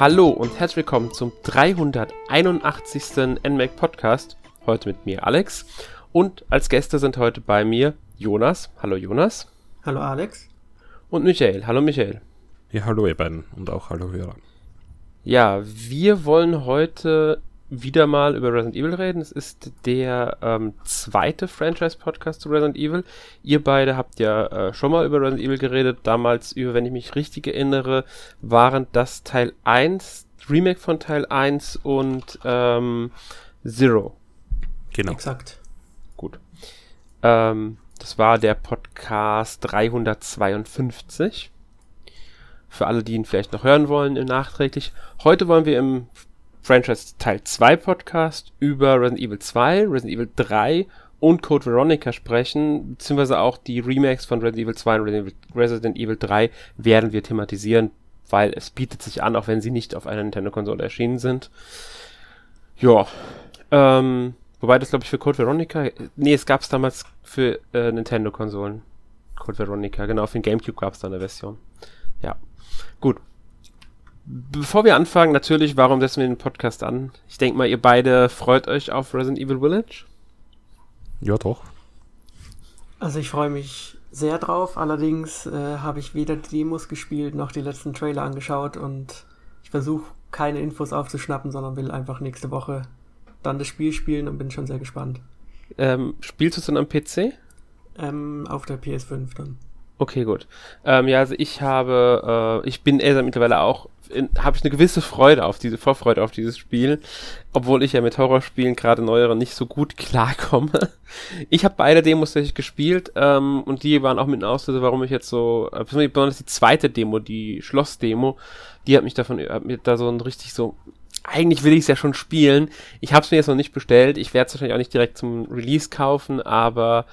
Hallo und herzlich willkommen zum 381. NMAC Podcast. Heute mit mir Alex und als Gäste sind heute bei mir Jonas. Hallo Jonas. Hallo Alex. Und Michael. Hallo Michael. Ja, hallo ihr beiden und auch hallo Hörer. Ja, wir wollen heute wieder mal über Resident Evil reden. Es ist der ähm, zweite Franchise-Podcast zu Resident Evil. Ihr beide habt ja äh, schon mal über Resident Evil geredet. Damals über, wenn ich mich richtig erinnere, waren das Teil 1, Remake von Teil 1 und ähm, Zero. Genau. Exakt. Gut. Ähm, das war der Podcast 352. Für alle, die ihn vielleicht noch hören wollen, nachträglich. Heute wollen wir im Franchise Teil 2 Podcast über Resident Evil 2, Resident Evil 3 und Code Veronica sprechen, beziehungsweise auch die Remakes von Resident Evil 2 und Resident Evil 3 werden wir thematisieren, weil es bietet sich an, auch wenn sie nicht auf einer Nintendo-Konsole erschienen sind. Ja, ähm, wobei das glaube ich für Code Veronica, nee, es gab es damals für äh, Nintendo-Konsolen. Code Veronica, genau, für den Gamecube gab es da eine Version. Ja, gut. Bevor wir anfangen, natürlich, warum setzen wir den Podcast an? Ich denke mal, ihr beide freut euch auf Resident Evil Village. Ja, doch. Also ich freue mich sehr drauf. Allerdings äh, habe ich weder die Demos gespielt noch die letzten Trailer angeschaut und ich versuche keine Infos aufzuschnappen, sondern will einfach nächste Woche dann das Spiel spielen und bin schon sehr gespannt. Ähm, spielst du es dann am PC? Ähm, auf der PS5 dann. Okay, gut. Ähm, ja, also ich habe, äh, ich bin eher mittlerweile auch habe ich eine gewisse Freude auf diese Vorfreude auf dieses Spiel, obwohl ich ja mit Horrorspielen gerade neuere nicht so gut klarkomme. Ich habe beide Demos tatsächlich gespielt ähm, und die waren auch mit einem Auslöser, warum ich jetzt so, äh, besonders die zweite Demo, die Schlossdemo, die hat mich davon, hat mir da so ein richtig so eigentlich will ich es ja schon spielen. Ich habe es mir jetzt noch nicht bestellt. Ich werde es wahrscheinlich auch nicht direkt zum Release kaufen, aber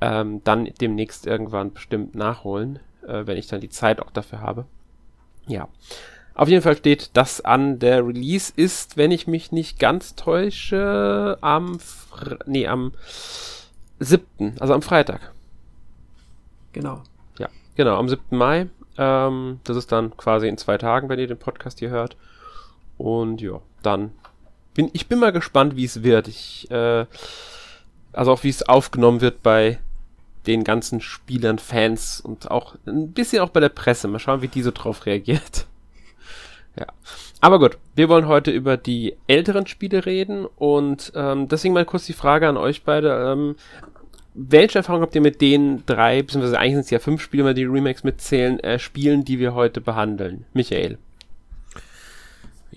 ähm, dann demnächst irgendwann bestimmt nachholen, äh, wenn ich dann die Zeit auch dafür habe. Ja. Auf jeden Fall steht das an. Der Release ist, wenn ich mich nicht ganz täusche, am, Fre nee, am 7., also am Freitag. Genau. Ja, genau, am 7. Mai. Ähm, das ist dann quasi in zwei Tagen, wenn ihr den Podcast hier hört. Und ja, dann bin ich bin mal gespannt, wie es wird. Ich, äh, also auch wie es aufgenommen wird bei den ganzen Spielern, Fans und auch ein bisschen auch bei der Presse. Mal schauen, wie die so drauf reagiert. Ja. Aber gut, wir wollen heute über die älteren Spiele reden und ähm, deswegen mal kurz die Frage an euch beide. Ähm, welche Erfahrung habt ihr mit den drei, beziehungsweise eigentlich sind es ja fünf Spiele, wenn die Remakes mitzählen, äh, Spielen, die wir heute behandeln? Michael.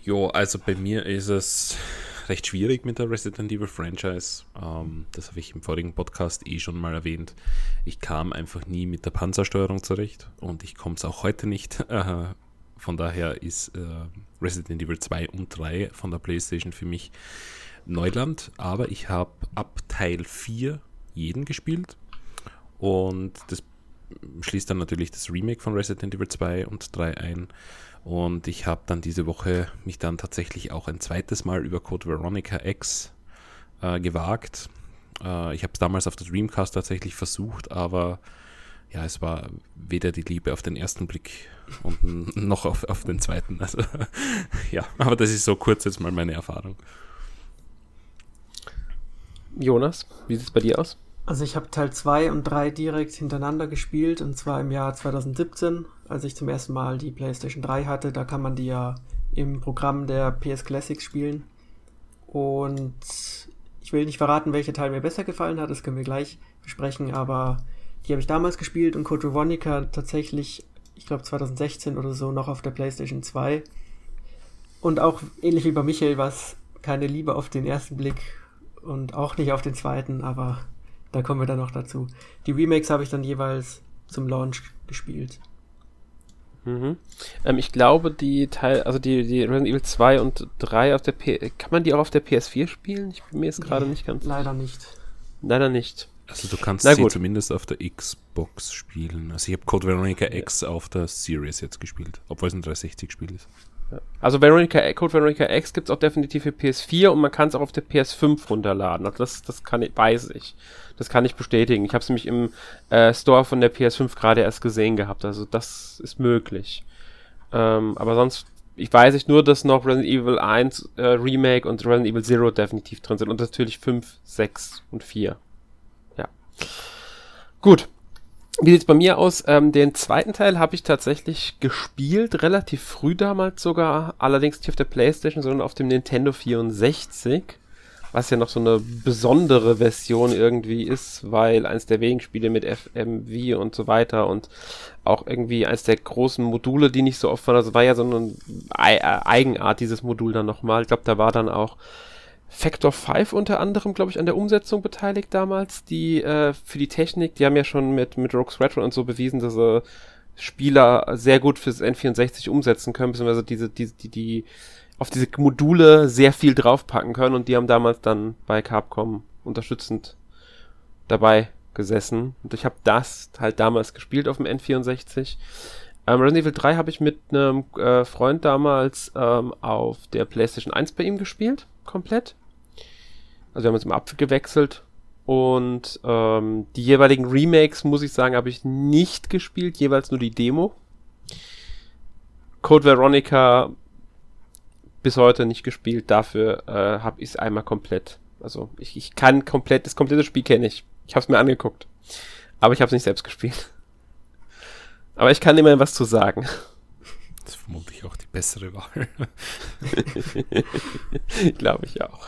Jo, also bei mir ist es recht schwierig mit der Resident Evil Franchise. Ähm, das habe ich im vorigen Podcast eh schon mal erwähnt. Ich kam einfach nie mit der Panzersteuerung zurecht und ich komme es auch heute nicht. Äh, von daher ist äh, Resident Evil 2 und 3 von der PlayStation für mich Neuland. Aber ich habe ab Teil 4 jeden gespielt. Und das schließt dann natürlich das Remake von Resident Evil 2 und 3 ein. Und ich habe dann diese Woche mich dann tatsächlich auch ein zweites Mal über Code Veronica X äh, gewagt. Äh, ich habe es damals auf der Dreamcast tatsächlich versucht, aber ja, es war weder die Liebe auf den ersten Blick und noch auf, auf den zweiten. Also ja, aber das ist so kurz jetzt mal meine Erfahrung. Jonas, wie sieht es bei dir aus? Also ich habe Teil 2 und 3 direkt hintereinander gespielt und zwar im Jahr 2017, als ich zum ersten Mal die PlayStation 3 hatte. Da kann man die ja im Programm der PS Classics spielen. Und ich will nicht verraten, welcher Teil mir besser gefallen hat, das können wir gleich besprechen, aber die habe ich damals gespielt und Code Veronica tatsächlich, ich glaube 2016 oder so, noch auf der PlayStation 2. Und auch ähnlich wie bei Michael war es keine Liebe auf den ersten Blick und auch nicht auf den zweiten, aber da kommen wir dann noch dazu. Die Remakes habe ich dann jeweils zum Launch gespielt. Mhm. Ähm, ich glaube, die Teil, also die, die Resident Evil 2 und 3 auf der P kann man die auch auf der PS4 spielen? Ich bin mir jetzt gerade nicht ganz. Leider nicht. Leider nicht. Also du kannst sie zumindest auf der Xbox spielen. Also ich habe Code Veronica X auf der Series jetzt gespielt, obwohl es ein 360-Spiel ist. Also Veronica, Code Veronica X gibt es auch definitiv für PS4 und man kann es auch auf der PS5 runterladen. Also das, das kann ich, weiß ich. Das kann ich bestätigen. Ich habe es nämlich im äh, Store von der PS5 gerade erst gesehen gehabt. Also das ist möglich. Ähm, aber sonst ich weiß nicht nur, dass noch Resident Evil 1 äh, Remake und Resident Evil Zero definitiv drin sind und natürlich 5, 6 und 4. Ja. Gut. Wie sieht's bei mir aus? Ähm, den zweiten Teil habe ich tatsächlich gespielt, relativ früh damals sogar, allerdings nicht auf der Playstation, sondern auf dem Nintendo 64 was ja noch so eine besondere Version irgendwie ist, weil eins der wenigen Spiele mit FMV und so weiter und auch irgendwie eins der großen Module, die nicht so oft waren, also war ja so eine Eigenart dieses Modul dann nochmal. Ich glaube, da war dann auch Factor 5 unter anderem, glaube ich, an der Umsetzung beteiligt damals, die äh, für die Technik, die haben ja schon mit, mit Rogues Retro und so bewiesen, dass sie Spieler sehr gut fürs N64 umsetzen können, beziehungsweise diese, die, die, die auf diese Module sehr viel draufpacken können und die haben damals dann bei Capcom unterstützend dabei gesessen. Und ich habe das halt damals gespielt auf dem N64. Ähm, Resident Evil 3 habe ich mit einem äh, Freund damals ähm, auf der PlayStation 1 bei ihm gespielt, komplett. Also wir haben uns immer abgewechselt. Und ähm, die jeweiligen Remakes, muss ich sagen, habe ich nicht gespielt, jeweils nur die Demo. Code Veronica bis heute nicht gespielt. Dafür äh, habe ich es einmal komplett. Also ich, ich kann komplett, das komplette Spiel kenne ich. Ich habe es mir angeguckt. Aber ich habe es nicht selbst gespielt. Aber ich kann immerhin was zu sagen. Das ist vermutlich auch die bessere Wahl. Glaube ich auch.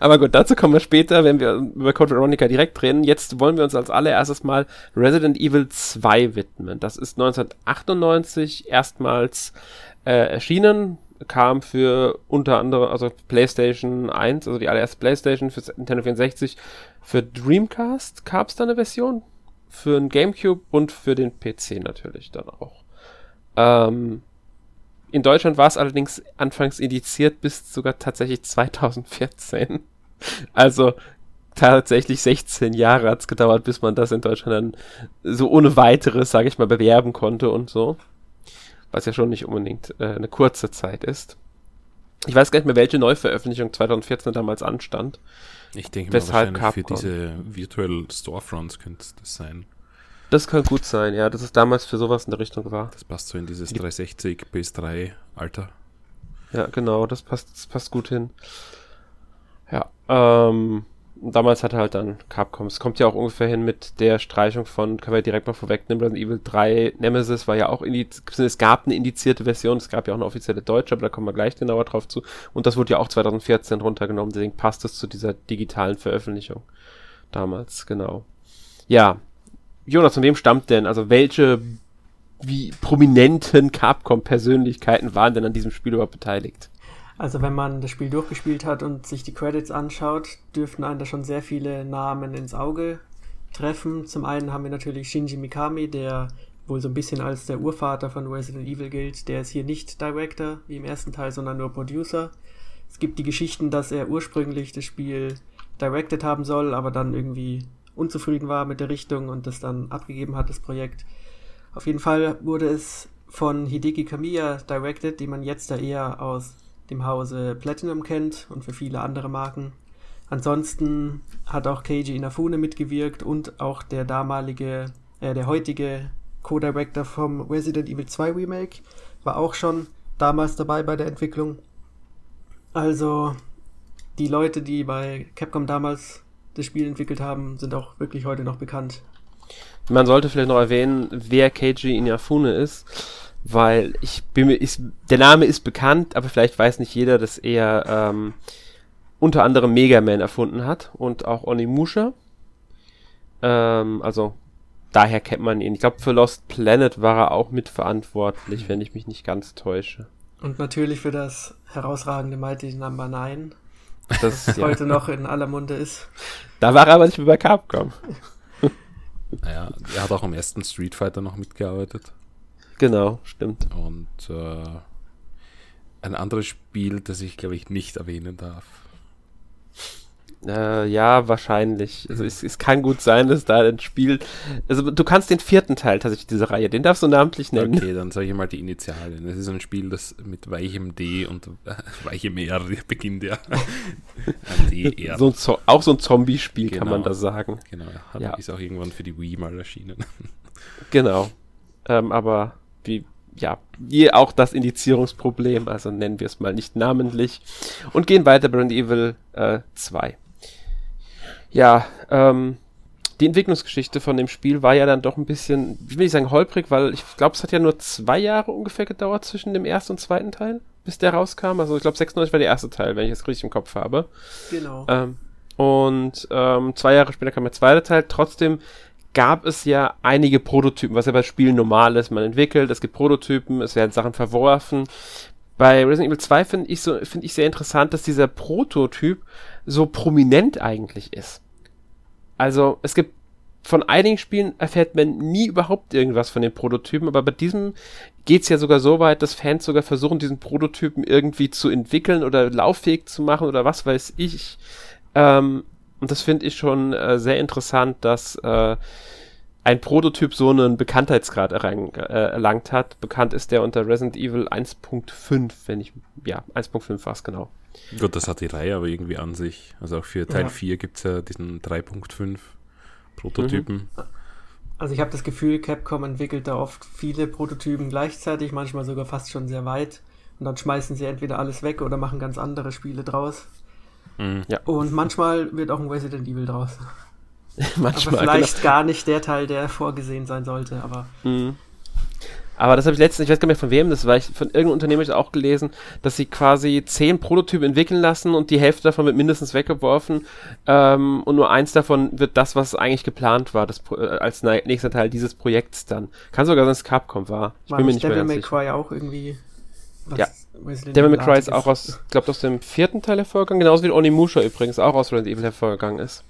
Aber gut, dazu kommen wir später, wenn wir über Code Veronica direkt reden. Jetzt wollen wir uns als allererstes mal Resident Evil 2 widmen. Das ist 1998 erstmals äh, erschienen kam für unter anderem, also PlayStation 1, also die allererste PlayStation für Nintendo 64, für Dreamcast gab es da eine Version, für den GameCube und für den PC natürlich dann auch. Ähm, in Deutschland war es allerdings anfangs indiziert bis sogar tatsächlich 2014. Also tatsächlich 16 Jahre hat es gedauert, bis man das in Deutschland dann so ohne weiteres, sage ich mal, bewerben konnte und so was ja schon nicht unbedingt äh, eine kurze Zeit ist. Ich weiß gar nicht mehr, welche Neuveröffentlichung 2014 damals anstand. Ich denke mal wahrscheinlich Capcom. für diese Virtual Storefronts könnte das sein. Das kann gut sein, ja, dass es damals für sowas in der Richtung war. Das passt so in dieses 360 PS3 Alter. Ja, genau, das passt, das passt gut hin. Ja, ähm, damals hatte halt dann Capcom, es kommt ja auch ungefähr hin mit der Streichung von, können wir direkt mal vorwegnehmen, Resident Evil 3 Nemesis war ja auch, es gab eine indizierte Version, es gab ja auch eine offizielle deutsche, aber da kommen wir gleich genauer drauf zu. Und das wurde ja auch 2014 runtergenommen, deswegen passt es zu dieser digitalen Veröffentlichung damals, genau. Ja, Jonas, von wem stammt denn, also welche wie prominenten Capcom-Persönlichkeiten waren denn an diesem Spiel überhaupt beteiligt? Also wenn man das Spiel durchgespielt hat und sich die Credits anschaut, dürften einen da schon sehr viele Namen ins Auge treffen. Zum einen haben wir natürlich Shinji Mikami, der wohl so ein bisschen als der Urvater von Resident Evil gilt. Der ist hier nicht Director wie im ersten Teil, sondern nur Producer. Es gibt die Geschichten, dass er ursprünglich das Spiel directed haben soll, aber dann irgendwie unzufrieden war mit der Richtung und das dann abgegeben hat, das Projekt. Auf jeden Fall wurde es von Hideki Kamiya directed, die man jetzt da eher aus dem Hause Platinum kennt und für viele andere Marken. Ansonsten hat auch Keiji Inafune mitgewirkt und auch der damalige, äh, der heutige Co-Director vom Resident Evil 2 Remake war auch schon damals dabei bei der Entwicklung. Also die Leute, die bei Capcom damals das Spiel entwickelt haben, sind auch wirklich heute noch bekannt. Man sollte vielleicht noch erwähnen, wer Keiji Inafune ist weil ich bin mir, der Name ist bekannt, aber vielleicht weiß nicht jeder, dass er ähm, unter anderem Mega Man erfunden hat und auch Onimusha. Ähm, also daher kennt man ihn. Ich glaube, für Lost Planet war er auch mitverantwortlich, wenn ich mich nicht ganz täusche. Und natürlich für das herausragende Mighty Number 9, das ja. heute noch in aller Munde ist. Da war er aber nicht mehr bei Capcom. Naja, er hat auch am ersten Street Fighter noch mitgearbeitet. Genau, stimmt. Und äh, ein anderes Spiel, das ich glaube ich nicht erwähnen darf. Äh, ja, wahrscheinlich. Also es, es, kann gut sein, dass da ein Spiel. Also du kannst den vierten Teil tatsächlich dieser Reihe, den darfst du namentlich nennen. Okay, dann sage ich mal die Initialen. Es ist ein Spiel, das mit weichem D und äh, weichem R beginnt ja. DR. So ein auch so ein Zombie-Spiel genau. kann man genau. da sagen. Genau, ja. ist auch irgendwann für die Wii mal erschienen. Genau. Ähm, aber wie, ja, hier auch das Indizierungsproblem, also nennen wir es mal nicht namentlich. Und gehen weiter bei Evil äh, 2. Ja, ähm, die Entwicklungsgeschichte von dem Spiel war ja dann doch ein bisschen, wie will ich sagen, holprig, weil ich glaube, es hat ja nur zwei Jahre ungefähr gedauert zwischen dem ersten und zweiten Teil, bis der rauskam. Also ich glaube, 96 war der erste Teil, wenn ich es richtig im Kopf habe. Genau. Ähm, und ähm, zwei Jahre später kam der zweite Teil. Trotzdem gab es ja einige Prototypen, was ja bei Spielen normal ist. Man entwickelt, es gibt Prototypen, es werden Sachen verworfen. Bei Resident Evil 2 finde ich, so, find ich sehr interessant, dass dieser Prototyp so prominent eigentlich ist. Also es gibt von einigen Spielen erfährt man nie überhaupt irgendwas von den Prototypen, aber bei diesem geht's ja sogar so weit, dass Fans sogar versuchen, diesen Prototypen irgendwie zu entwickeln oder lauffähig zu machen oder was weiß ich. Ähm, und das finde ich schon äh, sehr interessant, dass äh, ein Prototyp so einen Bekanntheitsgrad errang, äh, erlangt hat. Bekannt ist der unter Resident Evil 1.5, wenn ich, ja, 1.5 war es genau. Gut, das hat die Reihe aber irgendwie an sich. Also auch für Teil Ja. 4 gibt es ja diesen 3.5 Prototypen. Also ich habe das Gefühl, Capcom entwickelt da oft viele Prototypen gleichzeitig, manchmal sogar fast schon sehr weit. Und dann schmeißen sie entweder alles weg oder machen ganz andere Spiele draus. Mhm. Und manchmal wird auch ein Resident Evil draus. Manchmal. aber vielleicht gar nicht der Teil, der vorgesehen sein sollte. Aber Genau. Mhm. Aber das habe ich letztens, ich weiß gar nicht mehr von wem das war, ich, von irgendeinem Unternehmen habe ich auch gelesen, dass sie quasi zehn Prototypen entwickeln lassen und die Hälfte davon wird mindestens weggeworfen ähm, und nur eins davon wird das, was eigentlich geplant war, das, äh, als nächster Teil dieses Projekts dann. Kann sogar sein, dass es Capcom war. Ich war bin mir nicht nicht mehr Devil ganz May. Cry auch irgendwie was Ja. Resident Devil May Cry ist auch aus, ich glaube, aus dem vierten Teil hervorgegangen, genauso wie Onimusha übrigens auch aus Resident Evil hervorgegangen ist.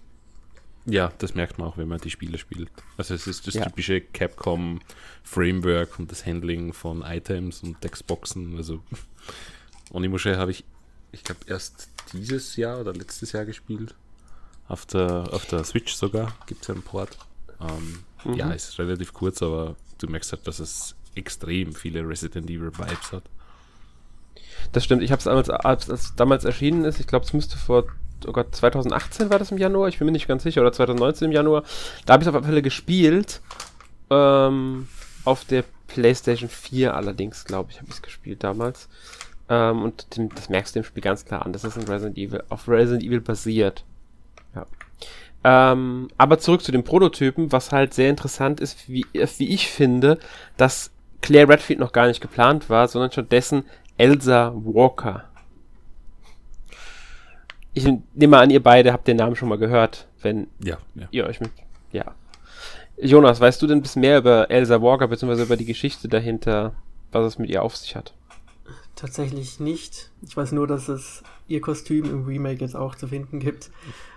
Ja, das merkt man auch, wenn man die Spiele spielt. Also es ist das Ja. typische Capcom Framework und das Handling von Items und Textboxen. Also Onimusha habe ich, ich glaube, erst dieses Jahr oder letztes Jahr gespielt. Auf der, auf der Switch sogar gibt es ja einen Port. Ähm, Mhm. Ja, ist relativ kurz, aber du merkst halt, dass es extrem viele Resident Evil Vibes hat. Das stimmt, ich habe es damals, als es damals erschienen ist, ich glaube, es müsste vor, oh Gott, 2018 war das im Januar, ich bin mir nicht ganz sicher, oder 2019 im Januar. Da habe ich es auf alle Fälle gespielt. Ähm, auf der PlayStation 4 allerdings, glaube ich, habe ich es gespielt damals. Ähm, und dem, das merkst du dem Spiel ganz klar an, das ist ein Resident Evil, auf Resident Evil basiert. Ja. Ähm, aber zurück zu den Prototypen, was halt sehr interessant ist, wie, wie ich finde, dass Claire Redfield noch gar nicht geplant war, sondern stattdessen Elsa Walker. Ich nehme an, ihr beide habt den Namen schon mal gehört, wenn Ja, ja. ihr euch mit. Ja. Jonas, weißt du denn ein bisschen mehr über Elsa Walker, beziehungsweise über die Geschichte dahinter, was es mit ihr auf sich hat? Tatsächlich nicht. Ich weiß nur, dass es ihr Kostüm im Remake jetzt auch zu finden gibt.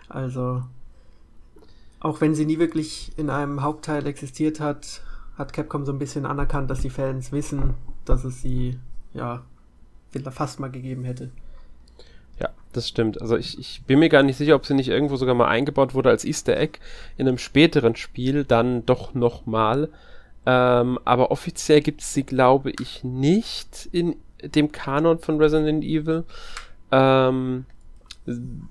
Also, auch wenn sie nie wirklich in einem Hauptteil existiert hat, hat Capcom so ein bisschen anerkannt, dass die Fans wissen, dass es sie, ja, fast mal gegeben hätte. Ja, das stimmt. Also ich, ich bin mir gar nicht sicher, ob sie nicht irgendwo sogar mal eingebaut wurde als Easter Egg in einem späteren Spiel, dann doch nochmal. Ähm, aber offiziell gibt es sie, glaube ich, nicht in dem Kanon von Resident Evil. Ähm,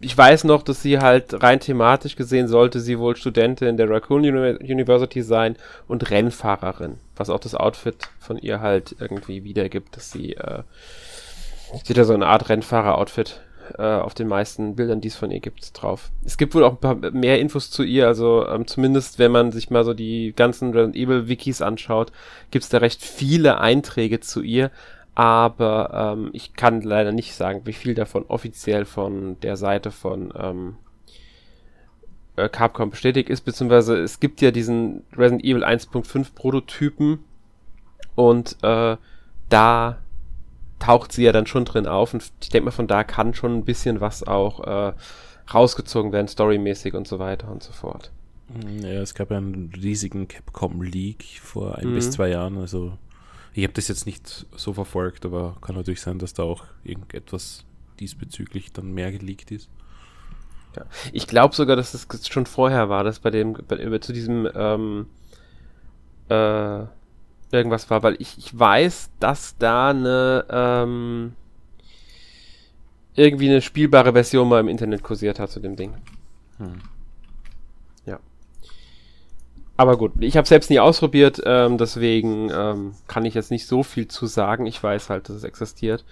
ich weiß noch, dass sie halt rein thematisch gesehen sollte sie wohl Studentin der Raccoon Uni University sein und Rennfahrerin, was auch das Outfit von ihr halt irgendwie wiedergibt, dass sie äh, sie ja so eine Art Rennfahrer-Outfit äh, auf den meisten Bildern, die es von ihr gibt, drauf. Es gibt wohl auch ein paar mehr Infos zu ihr, also ähm, zumindest wenn man sich mal so die ganzen Resident Evil Wikis anschaut, gibt es da recht viele Einträge zu ihr, aber ähm, ich kann leider nicht sagen, wie viel davon offiziell von der Seite von ähm, äh, Capcom bestätigt ist, beziehungsweise es gibt ja diesen Resident Evil 1.5 Prototypen. Und äh, da taucht sie ja dann schon drin auf und ich denke mal, von da kann schon ein bisschen was auch äh, rausgezogen werden, storymäßig und so weiter und so fort. Ja, es gab ja einen riesigen Capcom Leak vor ein Mhm. bis zwei Jahren. Also ich habe das jetzt nicht so verfolgt, aber kann natürlich sein, dass da auch irgendetwas diesbezüglich dann mehr geleakt ist. Ja. Ich glaube sogar, dass es schon vorher war, dass bei dem, bei, zu diesem ähm, äh, irgendwas war, weil ich, ich weiß, dass da eine ähm, irgendwie eine spielbare Version mal im Internet kursiert hat zu dem Ding. Hm. aber gut, ich habe selbst nie ausprobiert, ähm, deswegen ähm, kann ich jetzt nicht so viel zu sagen. Ich weiß halt, dass es existiert.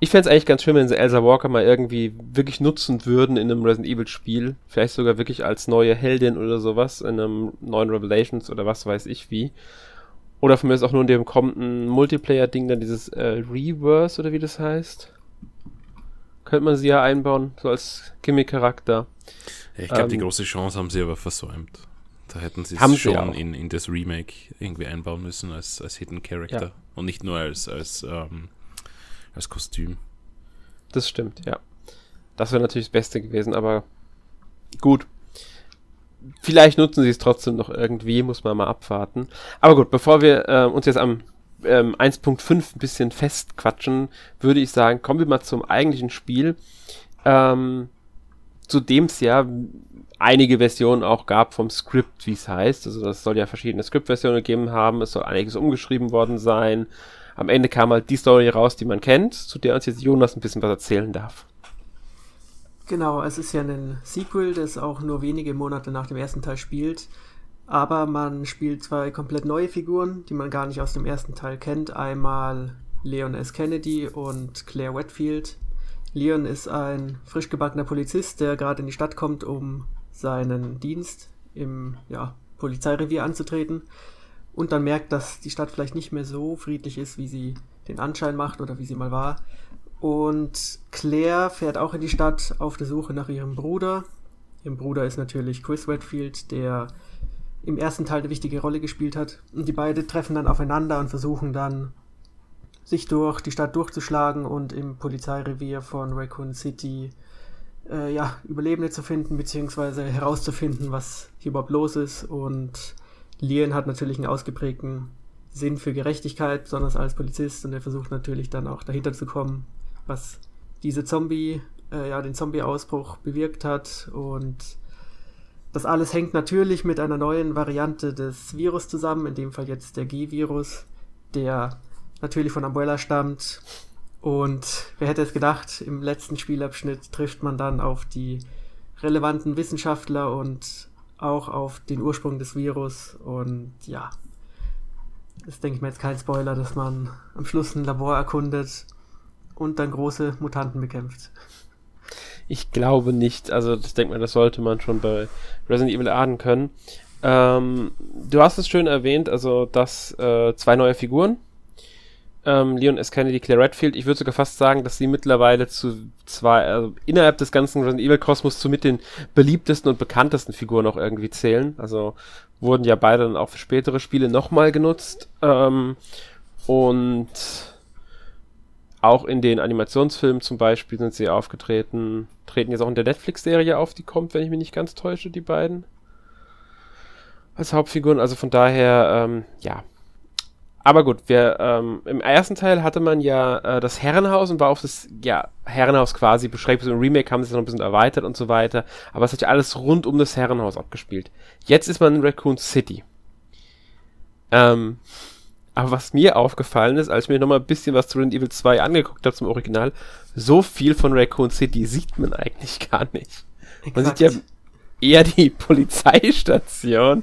Ich fände es eigentlich ganz schön, wenn sie Elsa Walker mal irgendwie wirklich nutzen würden in einem Resident Evil Spiel. Vielleicht sogar wirklich als neue Heldin oder sowas in einem neuen Revelations oder was weiß ich wie. Oder von mir ist auch nur in dem kommenden Multiplayer-Ding dann dieses äh, Reverse oder wie das heißt. Könnte man sie ja einbauen, so als Gimmick-Charakter. Ja, ich glaube, ähm, die große Chance haben sie aber versäumt. Da hätten sie es schon in, in das Remake irgendwie einbauen müssen als, als Hidden Character ja. und nicht nur als, als, ähm, als Kostüm. Das stimmt, ja. Das wäre natürlich das Beste gewesen, aber gut. Vielleicht nutzen sie es trotzdem noch irgendwie, muss man mal abwarten. Aber gut, bevor wir äh, uns jetzt am ähm, 1.5 ein bisschen festquatschen, würde ich sagen, kommen wir mal zum eigentlichen Spiel. Ähm, zu dem es ja einige Versionen auch gab vom Skript, wie es heißt. Also das soll ja verschiedene Skriptversionen gegeben haben. Es soll einiges umgeschrieben worden sein. Am Ende kam halt die Story raus, die man kennt, zu der uns jetzt Jonas ein bisschen was erzählen darf. Genau, es ist ja ein Sequel, das auch nur wenige Monate nach dem ersten Teil spielt. Aber man spielt zwei komplett neue Figuren, die man gar nicht aus dem ersten Teil kennt. Einmal Leon S. Kennedy und Claire Wetfield. Leon ist ein frisch gebackener Polizist, der gerade in die Stadt kommt, um seinen Dienst im ja, Polizeirevier anzutreten und dann merkt, dass die Stadt vielleicht nicht mehr so friedlich ist, wie sie den Anschein macht oder wie sie mal war. Und Claire fährt auch in die Stadt auf der Suche nach ihrem Bruder. Ihrem Bruder ist natürlich Chris Redfield, der im ersten Teil eine wichtige Rolle gespielt hat. Und die beiden treffen dann aufeinander und versuchen dann, sich durch die Stadt durchzuschlagen und im Polizeirevier von Raccoon City äh, ja, Überlebende zu finden, beziehungsweise herauszufinden, was hier überhaupt los ist. Und Lien hat natürlich einen ausgeprägten Sinn für Gerechtigkeit, besonders als Polizist, und er versucht natürlich dann auch dahinter zu kommen, was diese Zombie, äh, ja, den Zombie-Ausbruch bewirkt hat. Und das alles hängt natürlich mit einer neuen Variante des Virus zusammen, in dem Fall jetzt der G-Virus, der natürlich von Umbrella stammt und wer hätte es gedacht, im letzten Spielabschnitt trifft man dann auf die relevanten Wissenschaftler und auch auf den Ursprung des Virus. Und ja, das denke ich mir jetzt kein Spoiler, dass man am Schluss ein Labor erkundet und dann große Mutanten bekämpft. Ich glaube nicht. Also ich denke mal, das sollte man schon bei Resident Evil ahnen können. Ähm, du hast es schön erwähnt, also dass äh, zwei neue Figuren ähm, Leon S. Kennedy, Claire Redfield. Ich würde sogar fast sagen, dass sie mittlerweile zu zwei, also innerhalb des ganzen Resident Evil Kosmos zu mit den beliebtesten und bekanntesten Figuren auch irgendwie zählen. Also wurden ja beide dann auch für spätere Spiele nochmal genutzt. Ähm, und auch in den Animationsfilmen zum Beispiel sind sie aufgetreten, treten jetzt auch in der Netflix-Serie auf, die kommt, wenn ich mich nicht ganz täusche, die beiden. Als Hauptfiguren, also von daher, ähm, ja, aber gut, wir, ähm, im ersten Teil hatte man ja äh, das Herrenhaus und war auf das ja, Herrenhaus quasi beschränkt. Im Remake haben sie es noch ein bisschen erweitert und so weiter. Aber es hat ja alles rund um das Herrenhaus abgespielt. Jetzt ist man in Raccoon City. Ähm, aber was mir aufgefallen ist, als ich mir nochmal ein bisschen was zu Resident Evil 2 angeguckt habe zum Original, so viel von Raccoon City sieht man eigentlich gar nicht. Exakt. Man sieht ja eher die Polizeistation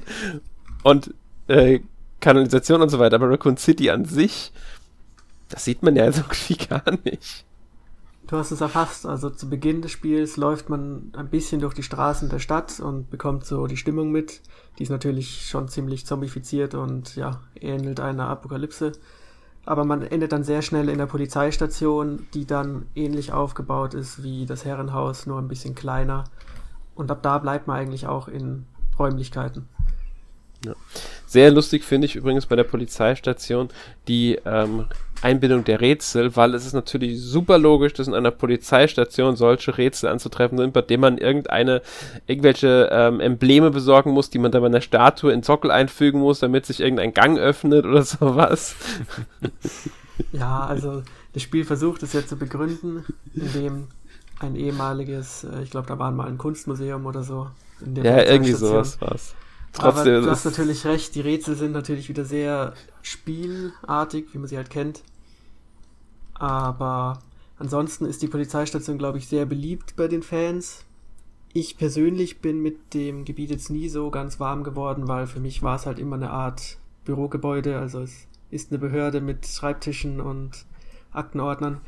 und äh, Kanalisation und so weiter, aber Raccoon City an sich, das sieht man ja so irgendwie gar nicht. Du hast es erfasst. Also zu Beginn des Spiels läuft man ein bisschen durch die Straßen der Stadt und bekommt so die Stimmung mit. Die ist natürlich schon ziemlich zombifiziert und ja, ähnelt einer Apokalypse. Aber man endet dann sehr schnell in der Polizeistation, die dann ähnlich aufgebaut ist wie das Herrenhaus, nur ein bisschen kleiner. Und ab da bleibt man eigentlich auch in Räumlichkeiten. Ja. Sehr lustig finde ich übrigens bei der Polizeistation die ähm, Einbindung der Rätsel, weil es ist natürlich super logisch, dass in einer Polizeistation solche Rätsel anzutreffen sind, bei denen man irgendeine, irgendwelche ähm, Embleme besorgen muss, die man dann bei einer Statue in Sockel einfügen muss, damit sich irgendein Gang öffnet oder sowas. Ja, also das Spiel versucht es ja zu begründen, indem ein ehemaliges, äh, ich glaube, da war mal ein Kunstmuseum oder so. ja, irgendwie sowas war es. Trotzdem Aber du hast natürlich recht, die Rätsel sind natürlich wieder sehr spielartig, wie man sie halt kennt. Aber ansonsten ist die Polizeistation, glaube ich, sehr beliebt bei den Fans. ich persönlich bin mit dem Gebiet jetzt nie so ganz warm geworden, weil für mich war es halt immer eine Art Bürogebäude. Also es ist eine Behörde mit Schreibtischen und Aktenordnern.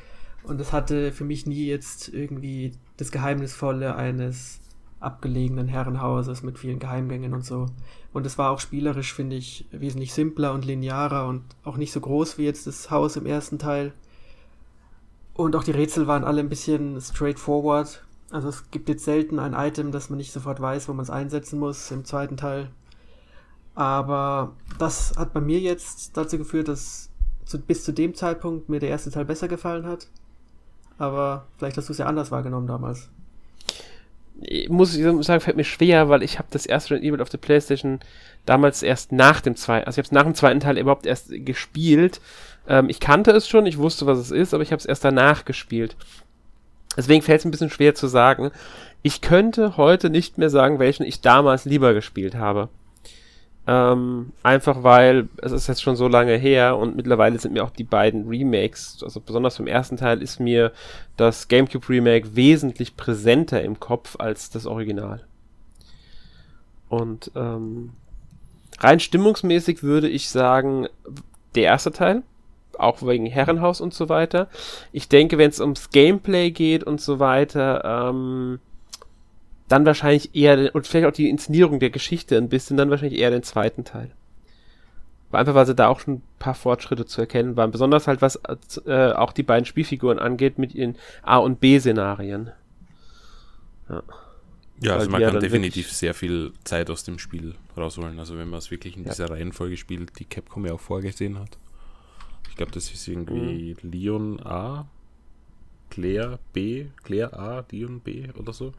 Und es hatte für mich nie jetzt irgendwie das Geheimnisvolle eines abgelegenen Herrenhauses mit vielen Geheimgängen und so. Und es war auch spielerisch, finde ich, wesentlich simpler und linearer und auch nicht so groß wie jetzt das Haus im ersten Teil. Und auch die Rätsel waren alle ein bisschen straightforward. Also es gibt jetzt selten ein Item, das man nicht sofort weiß, wo man es einsetzen muss im zweiten Teil. Aber das hat bei mir jetzt dazu geführt, dass zu, bis zu dem Zeitpunkt mir der erste Teil besser gefallen hat. Aber vielleicht hast du es ja anders wahrgenommen damals. Muss ich sagen, fällt mir schwer, weil ich habe das erste Resident Evil auf der Playstation damals erst nach dem zweiten, also ich habe es nach dem zweiten Teil überhaupt erst gespielt. Ähm, ich kannte es schon, ich wusste, was es ist, aber ich habe es erst danach gespielt. Deswegen fällt es ein bisschen schwer zu sagen. Ich könnte heute nicht mehr sagen, welchen ich damals lieber gespielt habe. Ähm, einfach weil es ist jetzt schon so lange her und mittlerweile sind mir auch die beiden Remakes, also besonders vom ersten Teil ist mir das GameCube Remake wesentlich präsenter im Kopf als das Original. Und ähm, rein stimmungsmäßig würde ich sagen, der erste Teil, auch wegen Herrenhaus und so weiter. Ich denke, wenn es ums Gameplay geht und so weiter, ähm, dann wahrscheinlich eher, und vielleicht auch die Inszenierung der Geschichte ein bisschen, dann wahrscheinlich eher den zweiten Teil. Einfach weil sie da auch schon ein paar Fortschritte zu erkennen waren. Besonders halt, was äh, auch die beiden Spielfiguren angeht, mit ihren A- und B-Szenarien. Ja. Ja, also man kann definitiv sehr viel Zeit aus dem Spiel rausholen. Also wenn man es wirklich in ja. dieser Reihenfolge spielt, die Capcom ja auch vorgesehen hat glaube, das ist irgendwie mhm. Leon A, Claire B, Claire A, Leon B oder so.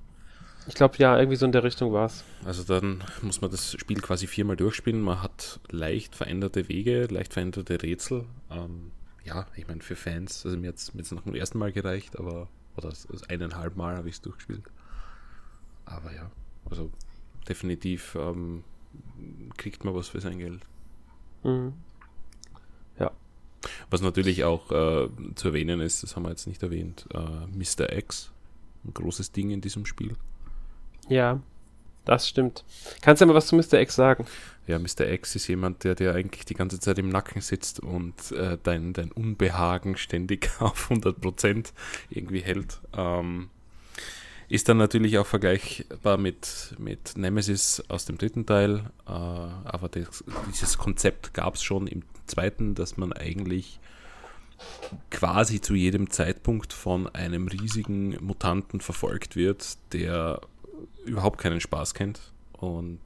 Ich glaube, ja, irgendwie so in der Richtung war es. Also dann muss man das Spiel quasi viermal durchspielen. Man hat leicht veränderte Wege, leicht veränderte Rätsel. Ähm, ja, ich meine, für Fans, also mir hat es jetzt noch zum ersten Mal gereicht, aber, oder das, das eineinhalb Mal habe ich es durchgespielt. Aber ja, also definitiv ähm, kriegt man was für sein Geld. Mhm. Was natürlich auch äh, zu erwähnen ist, das haben wir jetzt nicht erwähnt, äh, Mr. X. Ein großes Ding in diesem Spiel. Ja, das stimmt. Kannst du mal was zu Mr. X sagen? Ja, Mr. X ist jemand, der dir eigentlich die ganze Zeit im Nacken sitzt und äh, dein, dein Unbehagen ständig auf 100% irgendwie hält. Ähm, ist dann natürlich auch vergleichbar mit, mit Nemesis aus dem dritten Teil, äh, aber das, dieses Konzept gab es schon im zweiten, dass man eigentlich quasi zu jedem Zeitpunkt von einem riesigen Mutanten verfolgt wird, der überhaupt keinen Spaß kennt. Und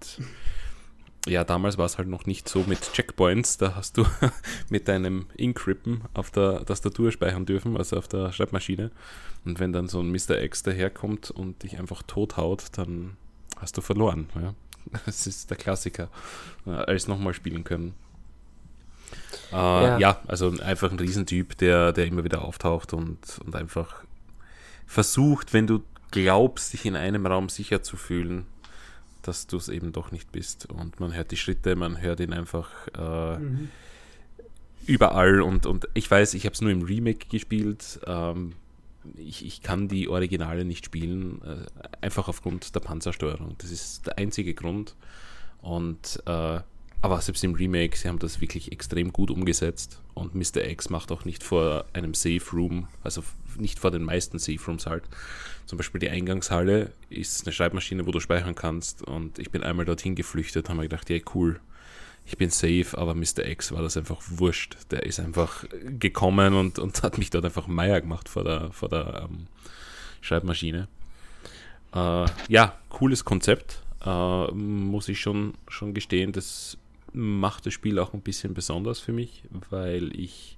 ja, damals war es halt noch nicht so mit Checkpoints. Da hast du mit deinem Inkrippen auf der Tastatur speichern dürfen, also auf der Schreibmaschine. Und wenn dann so ein Mr. X daherkommt und dich einfach tothaut, dann hast du verloren. Ja? Das ist der Klassiker. Als nochmal spielen können. Äh, ja. ja. also einfach ein Riesentyp, der, der immer wieder auftaucht und, und einfach versucht, wenn du glaubst, dich in einem Raum sicher zu fühlen, dass du es eben doch nicht bist. Und man hört die Schritte, man hört ihn einfach äh, mhm. überall. Und, und ich weiß, ich habe es nur im Remake gespielt. Ähm, ich, ich kann die Originale nicht spielen, äh, einfach aufgrund der Panzersteuerung. Das ist der einzige Grund. Und äh, aber selbst im Remake, sie haben das wirklich extrem gut umgesetzt und Mr. X macht auch nicht vor einem Safe Room, also nicht vor den meisten Safe Rooms halt. Zum Beispiel die Eingangshalle ist eine Schreibmaschine, wo du speichern kannst und ich bin einmal dorthin geflüchtet, haben wir gedacht, ja cool, ich bin safe, aber Mr. X war das einfach wurscht. Der ist einfach gekommen und, und hat mich dort einfach Meier gemacht vor der, vor der ähm, Schreibmaschine. Äh, ja, cooles Konzept, äh, muss ich schon, schon gestehen. Das macht das Spiel auch ein bisschen besonders für mich, weil ich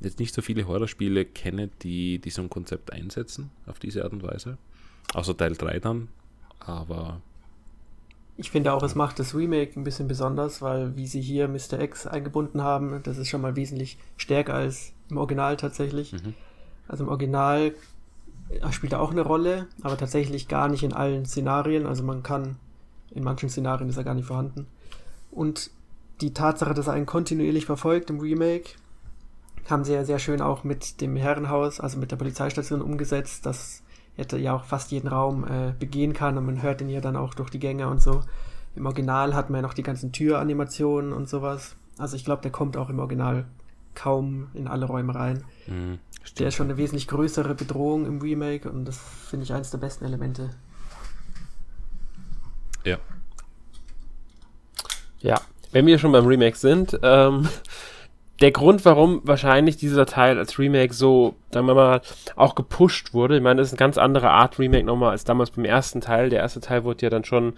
jetzt nicht so viele Horrorspiele kenne, die, die so ein Konzept einsetzen auf diese Art und Weise. Außer Teil 3 dann. Aber. Ich finde auch, es macht das Remake ein bisschen besonders, weil wie sie hier Mr. X eingebunden haben, das ist schon mal wesentlich stärker als im Original tatsächlich. Mhm. Also im Original spielt er auch eine Rolle, aber tatsächlich gar nicht in allen Szenarien. Also man kann, in manchen Szenarien ist er gar nicht vorhanden. Und die Tatsache, dass er einen kontinuierlich verfolgt im Remake, haben sie ja sehr schön auch mit dem Herrenhaus, also mit der Polizeistation umgesetzt, dass er ja auch fast jeden Raum äh, begehen kann und man hört ihn ja dann auch durch die Gänge und so. Im Original hat man ja noch die ganzen Türanimationen und sowas. Also ich glaube, der kommt auch im Original kaum in alle Räume rein. Mhm, der ist schon eine wesentlich größere Bedrohung im Remake und das finde ich eines der besten Elemente. Ja. Ja, wenn wir schon beim Remake sind, ähm, der Grund, warum wahrscheinlich dieser Teil als Remake so, sagen wir mal, auch gepusht wurde, ich meine, das ist eine ganz andere Art Remake nochmal als damals beim ersten Teil. Der erste Teil wurde ja dann schon,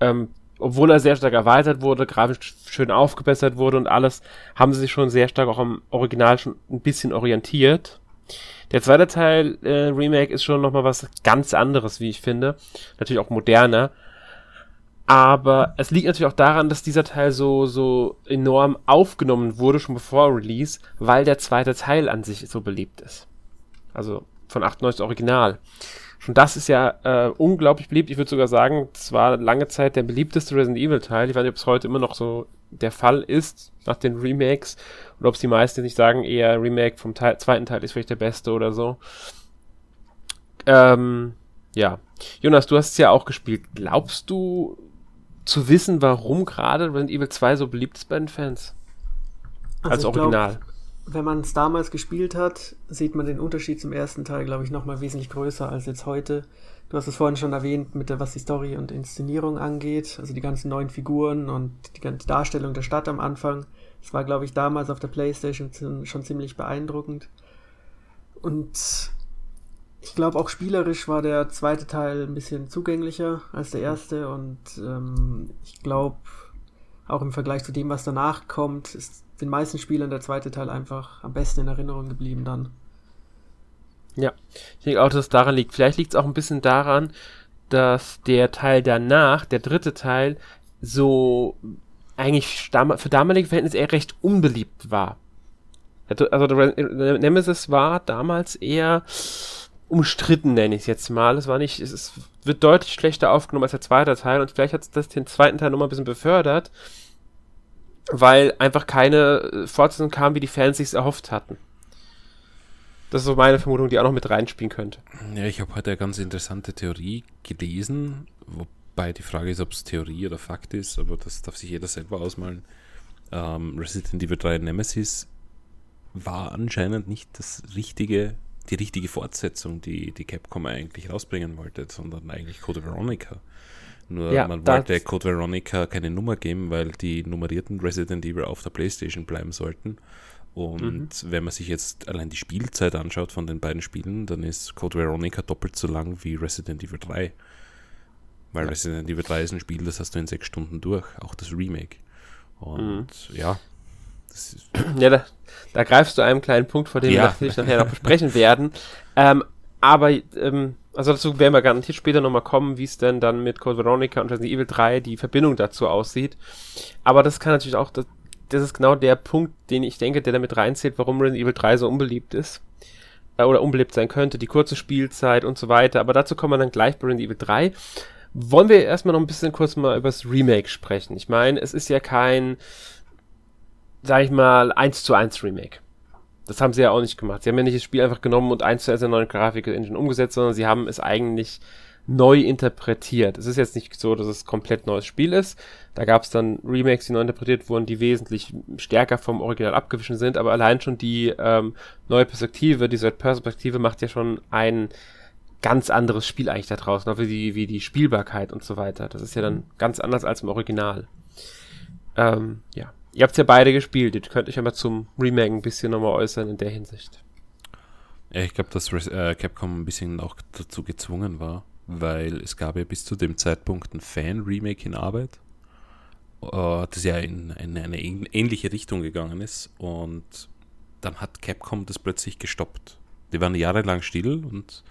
ähm, obwohl er sehr stark erweitert wurde, grafisch schön aufgebessert wurde und alles, haben sie sich schon sehr stark auch am Original schon ein bisschen orientiert. Der zweite Teil äh, Remake ist schon nochmal was ganz anderes, wie ich finde. Natürlich auch moderner, aber es liegt natürlich auch daran, dass dieser Teil so, so enorm aufgenommen wurde, schon bevor Release, weil der zweite Teil an sich so beliebt ist. Also von 98 Original. Schon das ist ja äh, unglaublich beliebt. Ich würde sogar sagen, es war lange Zeit der beliebteste Resident Evil Teil. Ich weiß nicht, ob es heute immer noch so der Fall ist, nach den Remakes. Oder ob es die meisten nicht sagen, eher Remake vom Teil, zweiten Teil ist vielleicht der beste oder so. Ähm, ja. Jonas, du hast es ja auch gespielt. Glaubst du, zu wissen, warum gerade Resident Evil 2 so beliebt ist bei den Fans. Also Als Original. Glaub, wenn man es damals gespielt hat, sieht man den Unterschied zum ersten Teil, glaube ich, nochmal wesentlich größer als jetzt heute. Du hast es vorhin schon erwähnt, mit der, was die Story und Inszenierung angeht, also die ganzen neuen Figuren und die ganze Darstellung der Stadt am Anfang. Das war, glaube ich, damals auf der Playstation schon ziemlich beeindruckend. Und ich glaube, auch spielerisch war der zweite Teil ein bisschen zugänglicher als der erste und ähm, ich glaube, auch im Vergleich zu dem, was danach kommt, ist den meisten Spielern der zweite Teil einfach am besten in Erinnerung geblieben dann. Ja, ich denke auch, dass es daran liegt. Vielleicht liegt es auch ein bisschen daran, dass der Teil danach, der dritte Teil, so eigentlich für damalige Verhältnisse eher recht unbeliebt war. Also Nemesis war damals eher umstritten, nenne ich es jetzt mal. Es war nicht, es ist, wird deutlich schlechter aufgenommen als der zweite Teil und vielleicht hat das den zweiten Teil nochmal ein bisschen befördert, weil einfach keine äh, Fortsetzung kam, wie die Fans sich erhofft hatten. Das ist so meine Vermutung, die auch noch mit reinspielen könnte. Ja, ich habe heute eine ganz interessante Theorie gelesen, wobei die Frage ist, ob es Theorie oder Fakt ist, aber das darf sich jeder selber ausmalen. Ähm, Resident Evil 3 Nemesis war anscheinend nicht das richtige die richtige Fortsetzung, die, die Capcom eigentlich rausbringen wollte, sondern eigentlich Code Veronica. Nur ja, man wollte Code Veronica keine Nummer geben, weil die nummerierten Resident Evil auf der Playstation bleiben sollten. Und mhm. wenn man sich jetzt allein die Spielzeit anschaut von den beiden Spielen, dann ist Code Veronica doppelt so lang wie Resident Evil 3. Weil ja. Resident Evil 3 ist ein Spiel, das hast du in sechs Stunden durch, auch das Remake. Und mhm. ja, ja, da, da, greifst du einen kleinen Punkt, vor dem ja. wir natürlich nachher noch besprechen werden. Ähm, aber, ähm, also dazu werden wir garantiert später nochmal kommen, wie es denn dann mit Code Veronica und Resident Evil 3 die Verbindung dazu aussieht. Aber das kann natürlich auch, das, das ist genau der Punkt, den ich denke, der damit reinzählt, warum Resident Evil 3 so unbeliebt ist. Äh, oder unbeliebt sein könnte, die kurze Spielzeit und so weiter. Aber dazu kommen wir dann gleich bei Resident Evil 3. Wollen wir erstmal noch ein bisschen kurz mal über das Remake sprechen? Ich meine, es ist ja kein, sag ich mal, 1 zu 1 Remake. Das haben sie ja auch nicht gemacht. Sie haben ja nicht das Spiel einfach genommen und 1 zu 1 in neuen Grafik-Engine umgesetzt, sondern sie haben es eigentlich neu interpretiert. Es ist jetzt nicht so, dass es komplett neues Spiel ist. Da gab es dann Remakes, die neu interpretiert wurden, die wesentlich stärker vom Original abgewichen sind, aber allein schon die ähm, neue Perspektive, diese Perspektive macht ja schon ein ganz anderes Spiel eigentlich da draußen, auch wie die, wie die Spielbarkeit und so weiter. Das ist ja dann ganz anders als im Original. Ähm, ja. Ihr habt ja beide gespielt, ihr könnt euch ja zum Remake ein bisschen nochmal äußern in der Hinsicht. Ja, ich glaube, dass äh, Capcom ein bisschen auch dazu gezwungen war, weil es gab ja bis zu dem Zeitpunkt ein Fan-Remake in Arbeit, äh, das ja in, in eine ähnliche Richtung gegangen ist und dann hat Capcom das plötzlich gestoppt. Die waren jahrelang still und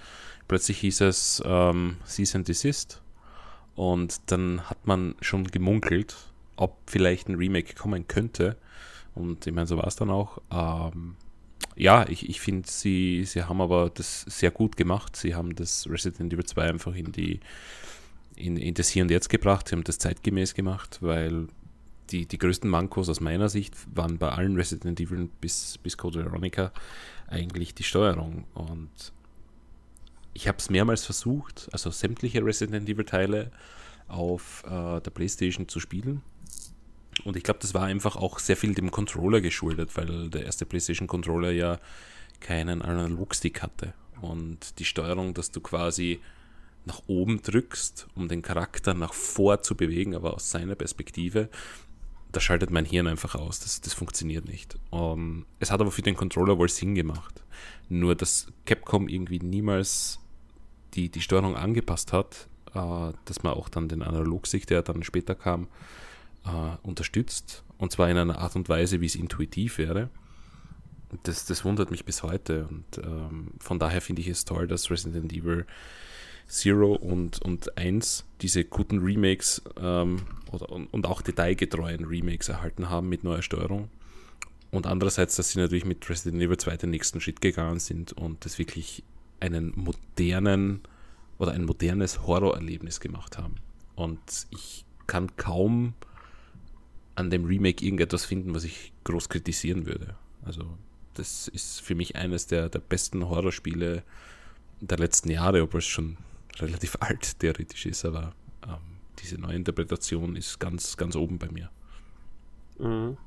plötzlich hieß es ähm, Cease and Desist und dann hat man schon gemunkelt, ob vielleicht ein Remake kommen könnte. Und ich meine, so war es dann auch. Ähm, ja, ich, ich finde, sie, sie haben aber das sehr gut gemacht. Sie haben das Resident Evil 2 einfach in die in, in das Hier und Jetzt gebracht. Sie haben das zeitgemäß gemacht, weil die, die größten Mankos aus meiner Sicht waren bei allen Resident Evil bis, bis Code Veronica eigentlich die Steuerung. Und ich habe es mehrmals versucht, also sämtliche Resident Evil Teile auf äh, der PlayStation zu spielen. Und ich glaube, das war einfach auch sehr viel dem Controller geschuldet, weil der erste PlayStation Controller ja keinen Analogstick hatte. Und die Steuerung, dass du quasi nach oben drückst, um den Charakter nach vor zu bewegen, aber aus seiner Perspektive, da schaltet mein Hirn einfach aus. Das, das funktioniert nicht. Um, ähm, es hat aber für den Controller wohl Sinn gemacht. Nur, dass Capcom irgendwie niemals die, die Steuerung angepasst hat, äh, dass man auch dann den Analogstick, der dann später kam, äh, unterstützt. Und zwar in einer Art und Weise, wie es intuitiv wäre. Das, das wundert mich bis heute. Und ähm, von daher finde ich es toll, dass Resident Evil Zero und, und 1 diese guten Remakes ähm, oder, und, und auch detailgetreuen Remakes erhalten haben mit neuer Steuerung. Und andererseits, dass sie natürlich mit Resident Evil 2 den nächsten Schritt gegangen sind und das wirklich einen modernen oder ein modernes Horrorerlebnis gemacht haben. Und ich kann kaum an dem Remake irgendetwas finden, was ich groß kritisieren würde. Also das ist für mich eines der, der besten Horrorspiele der letzten Jahre, obwohl es schon relativ alt theoretisch ist, aber ähm, diese neue Interpretation ist ganz, ganz oben bei mir. Mhm.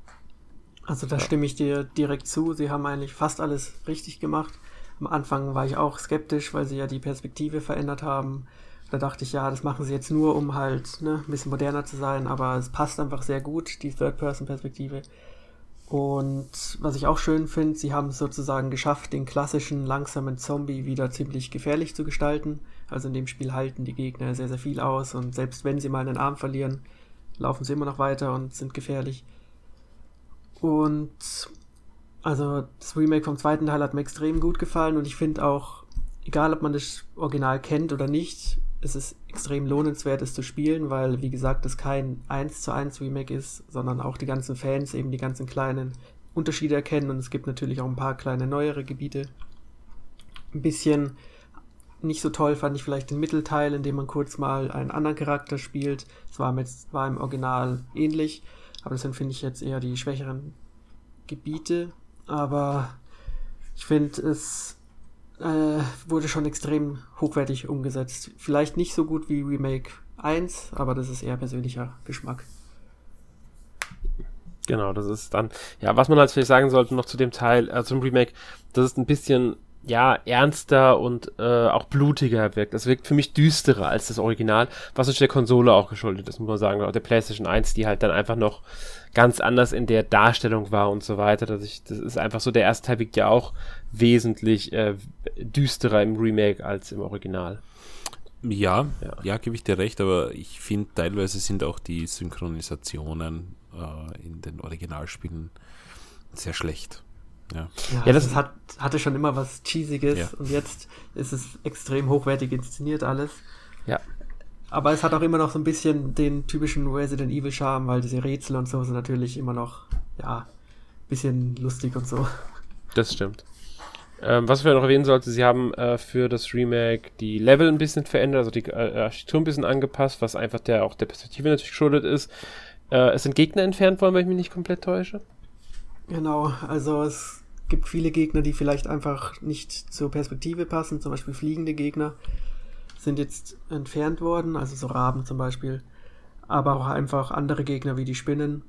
Also da ja. stimme ich dir direkt zu. Sie haben eigentlich fast alles richtig gemacht. Am Anfang war ich auch skeptisch, weil sie ja die Perspektive verändert haben. Da dachte ich, ja, das machen sie jetzt nur, um halt ne, ein bisschen moderner zu sein, aber es passt einfach sehr gut, die Third-Person-Perspektive. Und was ich auch schön finde, sie haben es sozusagen geschafft, den klassischen langsamen Zombie wieder ziemlich gefährlich zu gestalten. Also in dem Spiel halten die Gegner sehr, sehr viel aus und selbst wenn sie mal einen Arm verlieren, laufen sie immer noch weiter und sind gefährlich. Und also das Remake vom zweiten Teil hat mir extrem gut gefallen und ich finde auch, egal ob man das Original kennt oder nicht, es ist extrem lohnenswert, es zu spielen, weil, wie gesagt, es kein 1 zu 1 Remake ist, sondern auch die ganzen Fans eben die ganzen kleinen Unterschiede erkennen und es gibt natürlich auch ein paar kleine neuere Gebiete. Ein bisschen nicht so toll fand ich vielleicht den Mittelteil, in dem man kurz mal einen anderen Charakter spielt. Es war, war im Original ähnlich, aber das finde ich, jetzt eher die schwächeren Gebiete. Aber ich finde, es äh, wurde schon extrem hochwertig umgesetzt. Vielleicht nicht so gut wie Remake 1, aber das ist eher persönlicher Geschmack. Genau, das ist dann, ja, was man halt vielleicht sagen sollte noch zu dem Teil, äh, zum Remake, das ist ein bisschen, ja, ernster und äh, auch blutiger wirkt. Das wirkt für mich düsterer als das Original, was natürlich der Konsole auch geschuldet ist, muss man sagen, auch der PlayStation 1, die halt dann einfach noch ganz anders in der Darstellung war und so weiter. Dass ich, das ist einfach so, der erste Teil wirkt ja auch wesentlich äh, düsterer im Remake als im Original. Ja, ja, ja gebe ich dir recht, aber ich finde teilweise sind auch die Synchronisationen äh, in den Originalspielen sehr schlecht. Ja, ja, ja das hat, hatte schon immer was Cheesiges ja. und jetzt ist es extrem hochwertig inszeniert alles. Ja. Aber es hat auch immer noch so ein bisschen den typischen Resident Evil Charme, weil diese Rätsel und so sind natürlich immer noch, ja, ein bisschen lustig und so. Das stimmt. Ähm, was wir noch erwähnen sollten, sie haben äh, für das Remake die Level ein bisschen verändert, also die äh, Architektur ein bisschen angepasst, was einfach der auch der Perspektive natürlich geschuldet ist. Äh, es sind Gegner entfernt worden, wenn ich mich nicht komplett täusche. Genau, also es gibt viele Gegner, die vielleicht einfach nicht zur Perspektive passen, zum Beispiel fliegende Gegner sind jetzt entfernt worden, also so Raben zum Beispiel. Aber auch einfach andere Gegner wie die Spinnen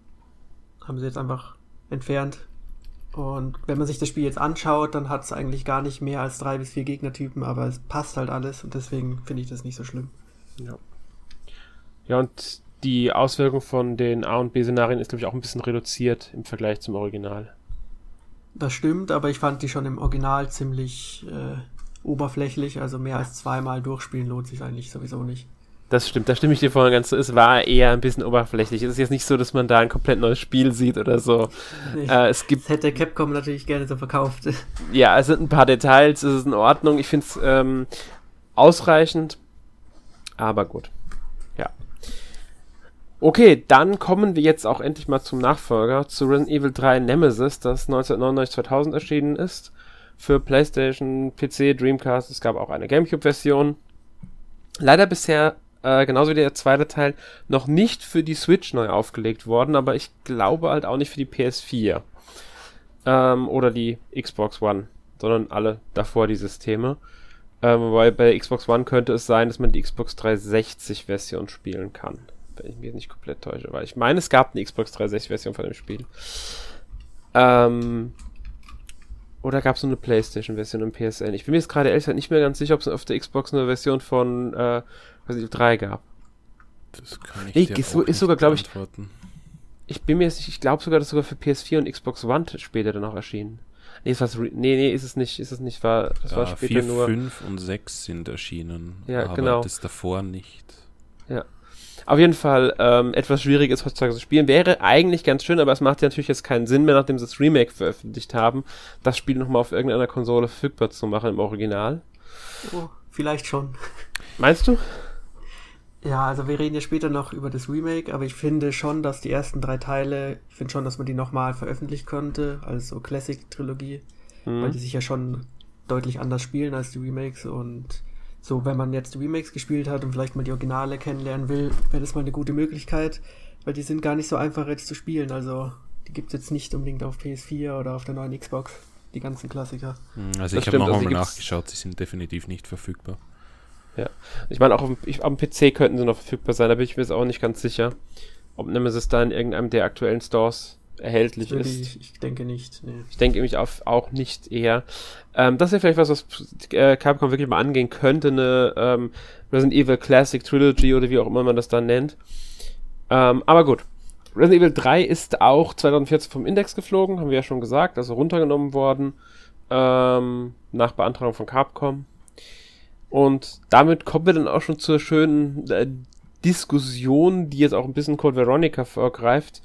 haben sie jetzt einfach entfernt. Und wenn man sich das Spiel jetzt anschaut, dann hat es eigentlich gar nicht mehr als drei bis vier Gegnertypen, aber es passt halt alles und deswegen finde ich das nicht so schlimm. Ja. Ja, und die Auswirkung von den A- und B-Szenarien ist, glaube ich, auch ein bisschen reduziert im Vergleich zum Original. Das stimmt, aber ich fand die schon im Original ziemlich äh, oberflächlich, also mehr als zweimal durchspielen lohnt sich eigentlich sowieso nicht. Das stimmt, da stimme ich dir vorhin ganz zu. Es war eher ein bisschen oberflächlich. Es ist jetzt nicht so, dass man da ein komplett neues Spiel sieht oder so. Nee, äh, es gibt. Das hätte Capcom natürlich gerne so verkauft. Ja, es sind ein paar Details, es ist in Ordnung. Ich finde es ähm, ausreichend. Aber gut. Ja. Okay, dann kommen wir jetzt auch endlich mal zum Nachfolger, zu Resident Evil 3 Nemesis, das 1999-2000 erschienen ist für PlayStation, PC, Dreamcast. Es gab auch eine GameCube-Version. Leider bisher, äh, genauso wie der zweite Teil, noch nicht für die Switch neu aufgelegt worden, aber ich glaube halt auch nicht für die PS4 ähm, oder die Xbox One, sondern alle davor die Systeme. Ähm, weil bei Xbox One könnte es sein, dass man die Xbox 360 Version spielen kann. Wenn ich mich nicht komplett täusche. Weil ich meine, es gab eine Xbox 360 Version von dem Spiel. Ähm, oder gab es nur eine PlayStation-Version im PSN? Ich bin mir jetzt gerade ehrlich gesagt nicht mehr ganz sicher, ob es auf der Xbox eine Version von äh, Resident Evil 3 gab. Das kann ich Nee, dir ist- auch ist nicht sogar, glaub ich, beantworten. Ich bin mir jetzt nicht, ich glaube sogar, dass sogar für PS4 und Xbox One später dann auch erschienen. Nee, ist was, nee, nee, ist es nicht, ist es nicht, war, das war Ja, später 4, nur. 5 und 6 sind erschienen. Ja, aber genau. das davor nicht. Auf jeden Fall ähm, etwas schwierig ist heutzutage zu spielen. Wäre eigentlich ganz schön, aber es macht ja natürlich jetzt keinen Sinn mehr, nachdem sie das Remake veröffentlicht haben, das Spiel nochmal auf irgendeiner Konsole verfügbar zu machen im Original. Oh, vielleicht schon. Meinst du? Ja, also wir reden ja später noch über das Remake, aber ich finde schon, dass die ersten drei Teile, ich finde schon, dass man die nochmal veröffentlichen könnte, als so Classic-Trilogie, weil Hm. die sich ja schon deutlich anders spielen als die Remakes und so, wenn man jetzt die Remakes gespielt hat und vielleicht mal die Originale kennenlernen will, wäre das mal eine gute Möglichkeit, weil die sind gar nicht so einfach jetzt zu spielen, also die gibt's jetzt nicht unbedingt auf PS4 oder auf der neuen Xbox, die ganzen Klassiker. Hm, Also Das ich habe stimmt, noch also nachgeschaut, sie sind definitiv nicht verfügbar. Ich meine, auch auf dem, ich, am PC könnten sie noch verfügbar sein, da bin ich mir jetzt auch nicht ganz sicher, ob Nemesis da in irgendeinem der aktuellen Stores erhältlich ist. ich, denke nicht, nee. Ich denke nämlich auch nicht eher. Ähm, das wäre vielleicht was, was äh, Capcom wirklich mal angehen könnte, eine ähm, Resident Evil Classic Trilogy oder wie auch immer man das dann nennt. Ähm, aber gut. Resident Evil 3 ist auch 2014 vom Index geflogen, haben wir ja schon gesagt, also runtergenommen worden ähm, nach Beantragung von Capcom. Und damit kommen wir dann auch schon zur schönen äh, Diskussion, die jetzt auch ein bisschen Code Veronica vorgreift,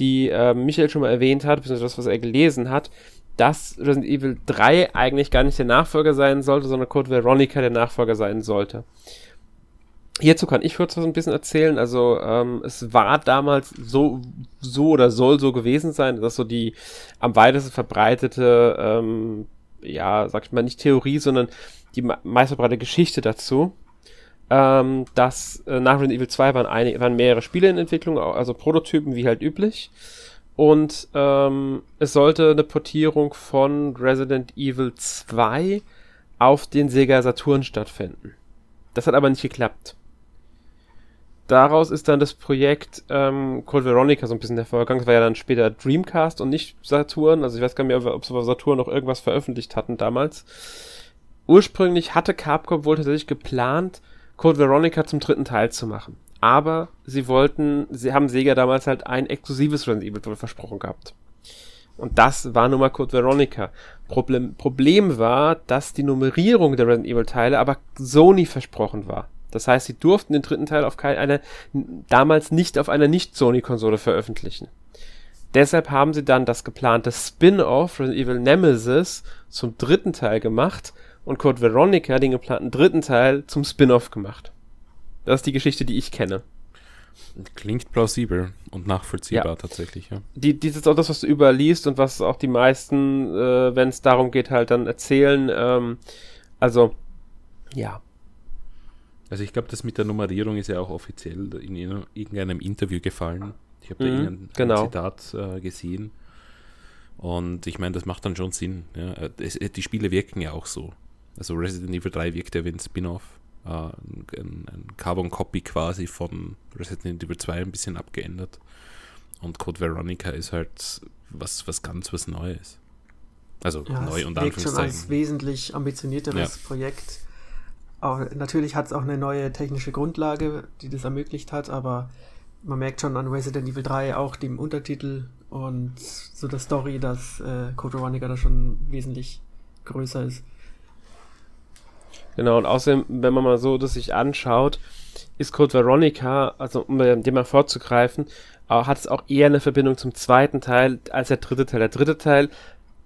die äh, Michael schon mal erwähnt hat, beziehungsweise das, was er gelesen hat, dass Resident Evil 3 eigentlich gar nicht der Nachfolger sein sollte, sondern Code Veronica der Nachfolger sein sollte. Hierzu kann ich kurz was ein bisschen erzählen. Also ähm, es war damals so, so oder soll so gewesen sein, dass so die am weitesten verbreitete, ähm, ja, sag ich mal, nicht Theorie, sondern die me- meist verbreitete Geschichte dazu, ähm, dass äh, nach Resident Evil 2 waren, einige, waren mehrere Spiele in Entwicklung, also Prototypen wie halt üblich. Und ähm, es sollte eine Portierung von Resident Evil 2 auf den Sega Saturn stattfinden. Das hat aber nicht geklappt. Daraus ist dann das Projekt ähm, Code Veronica so ein bisschen hervorgegangen. Es war ja dann später Dreamcast und nicht Saturn. Also ich weiß gar nicht mehr, ob sie auf Saturn noch irgendwas veröffentlicht hatten damals. Ursprünglich hatte Capcom wohl tatsächlich geplant, Code Veronica zum dritten Teil zu machen. Aber sie wollten, sie haben Sega damals halt ein exklusives Resident Evil wohl versprochen gehabt. Und das war nun mal Code Veronica. Problem, Problem war, dass die Nummerierung der Resident Evil Teile aber Sony versprochen war. Das heißt, sie durften den dritten Teil auf keine, damals nicht auf einer Nicht-Sony-Konsole veröffentlichen. Deshalb haben sie dann das geplante Spin-off Resident Evil Nemesis zum dritten Teil gemacht und Code Veronica den geplanten dritten Teil zum Spin-off gemacht. Das ist die Geschichte, die ich kenne. Klingt plausibel und nachvollziehbar Ja. tatsächlich, ja. Die, die ist auch das, was du überliest und was auch die meisten, äh, wenn es darum geht, halt dann erzählen. Ähm, also, ja. Also ich glaube, das mit der Nummerierung ist ja auch offiziell in ir- irgendeinem Interview gefallen. Ich habe da Mhm, irgendein genau. Zitat äh, gesehen. Und ich meine, das macht dann schon Sinn. Ja. Äh, Es, äh, die Spiele wirken ja auch so. Also Resident Evil 3 wirkt ja wie ein Spin-off. Äh, ein, ein, ein Carbon-Copy quasi von Resident Evil 2 ein bisschen abgeändert. Und Code Veronica ist halt was, was ganz was Neues. Also Ja, neu und schon als Anführungszeichen. wesentlich ambitionierteres Projekt. Auch, natürlich hat es auch eine neue technische Grundlage, die das ermöglicht hat, aber man merkt schon an Resident Evil 3 auch dem Untertitel und so der Story, dass äh, Code Veronica da schon wesentlich größer ist. Genau, und außerdem, wenn man mal so das sich anschaut, ist Code Veronica, also um äh, dem mal vorzugreifen, äh, hat es auch eher eine Verbindung zum zweiten Teil als der dritte Teil. Der dritte Teil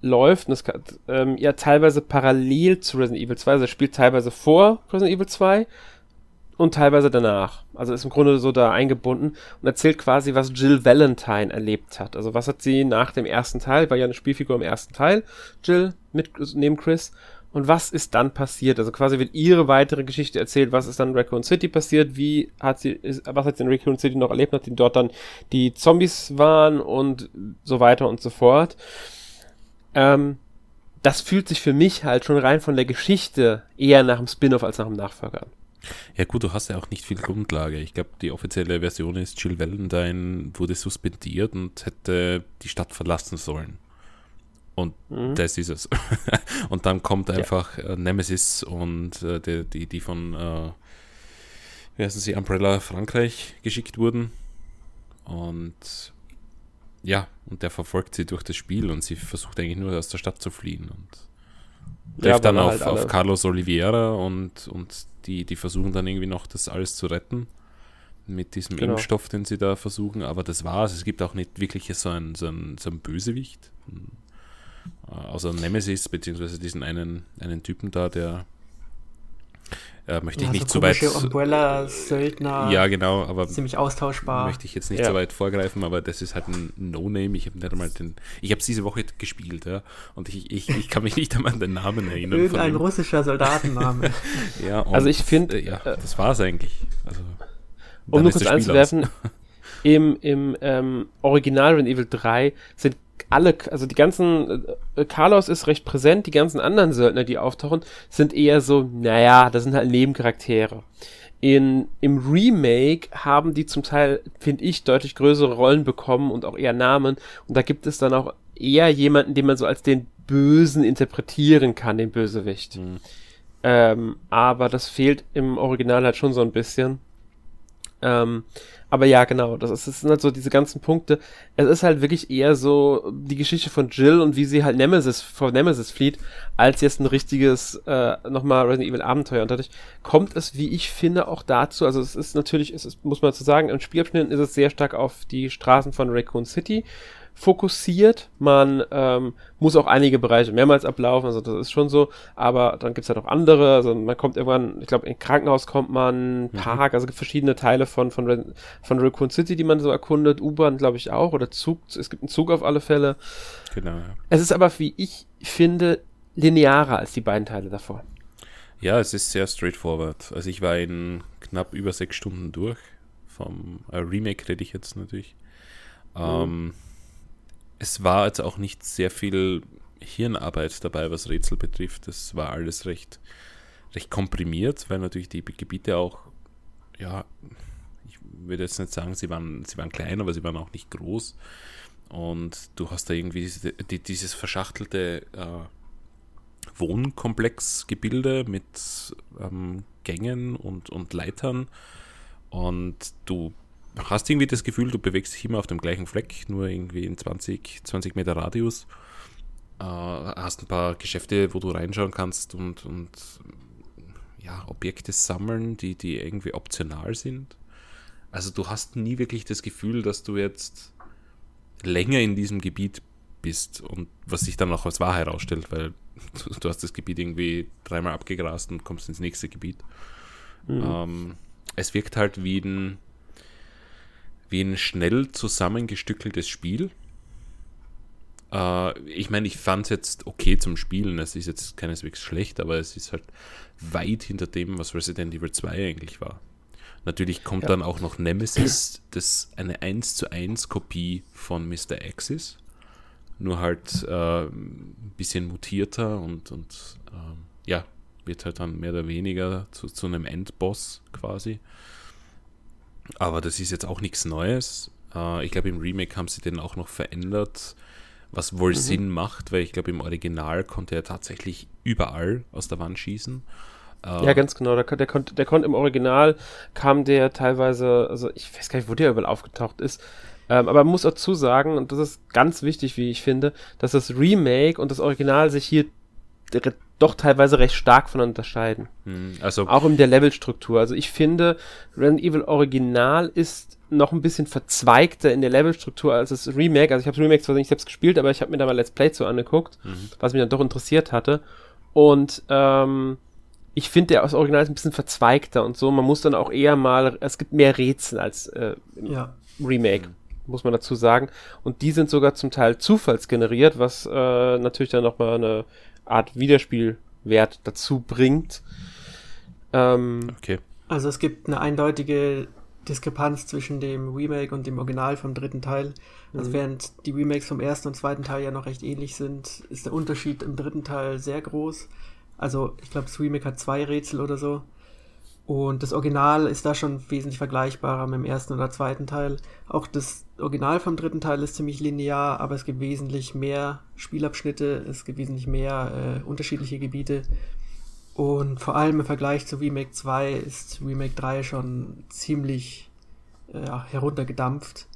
läuft und kann, ähm, ja teilweise parallel zu Resident Evil 2, also spielt teilweise vor Resident Evil 2 und teilweise danach. Also ist im Grunde so da eingebunden und erzählt quasi, was Jill Valentine erlebt hat. Also was hat sie nach dem ersten Teil, war ja eine Spielfigur im ersten Teil, Jill, mit, neben Chris, und was ist dann passiert? Also quasi wird ihre weitere Geschichte erzählt, was ist dann in Raccoon City passiert, wie hat sie, ist, was hat sie in Raccoon City noch erlebt, nachdem dort dann die Zombies waren und so weiter und so fort. Ähm, das fühlt sich für mich halt schon rein von der Geschichte eher nach einem Spin-off als nach einem Nachfolger an. Ja gut, du hast ja auch nicht viel Grundlage. Ich glaube, die offizielle Version ist, Jill Valentine wurde suspendiert und hätte die Stadt verlassen sollen. Und mhm. das ist es. und dann kommt einfach ja. äh, Nemesis und äh, die, die, die von, äh, wie heißen sie, Umbrella Frankreich geschickt wurden. Und ja, und der verfolgt sie durch das Spiel und sie versucht eigentlich nur aus der Stadt zu fliehen und trifft ja, dann auf, halt auf Carlos Oliveira und, und die, die versuchen dann irgendwie noch das alles zu retten mit diesem genau. Impfstoff, den sie da versuchen, aber das war's. Es gibt auch nicht wirklich so einen, so einen, so einen Bösewicht. Äh, außer Nemesis, beziehungsweise diesen einen, einen Typen da, der äh, möchte ich ja, nicht so zu weit. Umbrella-Söldner. Ja, genau, aber. Ziemlich austauschbar. Möchte ich jetzt nicht ja. so weit vorgreifen, aber das ist halt ein No-Name. Ich habe nicht einmal den. Ich habe es diese Woche gespielt, ja. Und ich, ich, ich kann mich nicht einmal an den Namen erinnern. Irgendein russischer Soldatenname. ja, und, also ich finde. Äh, ja, das war es eigentlich. Also, um nur kurz einzuwerfen, im, im ähm, Original Resident Evil 3 sind alle, also die ganzen, äh, Carlos ist recht präsent, die ganzen anderen Söldner, die auftauchen, sind eher so, naja, das sind halt Nebencharaktere. In, Im Remake haben die zum Teil, finde ich, deutlich größere Rollen bekommen und auch eher Namen. Und da gibt es dann auch eher jemanden, den man so als den Bösen interpretieren kann, den Bösewicht. Mhm. Ähm, aber das fehlt im Original halt schon so ein bisschen. Ähm, aber ja, genau, das, ist, das sind halt so diese ganzen Punkte. Es ist halt wirklich eher so die Geschichte von Jill und wie sie halt Nemesis vor Nemesis flieht, als jetzt ein richtiges äh, nochmal Resident Evil Abenteuer. Und dadurch kommt es, wie ich finde, auch dazu. Also es ist natürlich, es ist, muss man dazu sagen, im Spielabschnitt ist es sehr stark auf die Straßen von Raccoon City fokussiert. Man ähm, muss auch einige Bereiche mehrmals ablaufen, also das ist schon so. Aber dann gibt's halt auch andere. Also man kommt irgendwann, ich glaube, in Krankenhaus kommt man, mhm. Park, also es gibt verschiedene Teile von, von, von Raccoon City, die man so erkundet. U-Bahn, glaube ich, auch. Oder Zug. Es gibt einen Zug auf alle Fälle. Genau, ja. Es ist aber, wie ich finde, linearer als die beiden Teile davor. Ja, es ist sehr straightforward. Also ich war in knapp über sechs Stunden durch. Vom äh, Remake rede ich jetzt natürlich. Mhm. Es war jetzt auch nicht sehr viel Hirnarbeit dabei, was Rätsel betrifft. Das war alles recht, recht komprimiert, weil natürlich die Gebiete auch, ja, ich würde jetzt nicht sagen, sie waren, sie waren klein, aber sie waren auch nicht groß. Und du hast da irgendwie diese, die, dieses verschachtelte äh, Wohnkomplexgebilde mit ähm, Gängen und, und Leitern. Und du hast irgendwie das Gefühl, du bewegst dich immer auf dem gleichen Fleck, nur irgendwie in 20, 20 Meter Radius. Äh, hast ein paar Geschäfte, wo du reinschauen kannst und, und ja, Objekte sammeln, die, die irgendwie optional sind. Also du hast nie wirklich das Gefühl, dass du jetzt länger in diesem Gebiet bist und was sich dann auch als wahr herausstellt, weil du, du hast das Gebiet irgendwie dreimal abgegrast und kommst ins nächste Gebiet. Mhm. Ähm, es wirkt halt wie ein wie ein schnell zusammengestückeltes Spiel. Äh, ich meine, ich fand es jetzt okay zum Spielen. Es ist jetzt keineswegs schlecht, aber es ist halt weit hinter dem, was Resident Evil 2 eigentlich war. Natürlich kommt ja. dann auch noch Nemesis, das eine 1 zu 1 Kopie von Mr. X ist. Nur halt äh, ein bisschen mutierter und, und äh, ja, wird halt dann mehr oder weniger zu, zu einem Endboss quasi. Aber das ist jetzt auch nichts Neues. Äh, ich glaube, im Remake haben sie den auch noch verändert, was wohl mhm. Sinn macht, weil ich glaube, im Original konnte er tatsächlich überall aus der Wand schießen. Äh, ja, ganz genau. Der, der, konnte, der konnte im Original, kam der teilweise, also ich weiß gar nicht, wo der überall aufgetaucht ist. Ähm, aber man muss dazu sagen, und das ist ganz wichtig, wie ich finde, dass das Remake und das Original sich hier doch teilweise recht stark voneinander unterscheiden. Hm, also auch in der Levelstruktur. Also ich finde, Resident Evil Original ist noch ein bisschen verzweigter in der Levelstruktur als das Remake. Also ich habe das Remake zwar nicht selbst gespielt, aber ich habe mir da mal Let's Play zu angeguckt, mhm. was mich dann doch interessiert hatte. Und ähm, ich finde, der aus Original ist ein bisschen verzweigter und so. Man muss dann auch eher mal, es gibt mehr Rätsel als äh, im ja. Remake. Mhm muss man dazu sagen. Und die sind sogar zum Teil zufallsgeneriert, was äh, natürlich dann nochmal eine Art Wiederspielwert dazu bringt. Ähm, okay. Also es gibt eine eindeutige Diskrepanz zwischen dem Remake und dem Original vom dritten Teil. Also Mhm. während die Remakes vom ersten und zweiten Teil ja noch recht ähnlich sind, ist der Unterschied im dritten Teil sehr groß. Also ich glaube, das Remake hat zwei Rätsel oder so. Und das Original ist da schon wesentlich vergleichbarer mit dem ersten oder zweiten Teil. Auch das Original vom dritten Teil ist ziemlich linear, aber es gibt wesentlich mehr Spielabschnitte, es gibt wesentlich mehr äh, unterschiedliche Gebiete. Und vor allem im Vergleich zu Remake 2 ist Remake 3 schon ziemlich äh, heruntergedampft.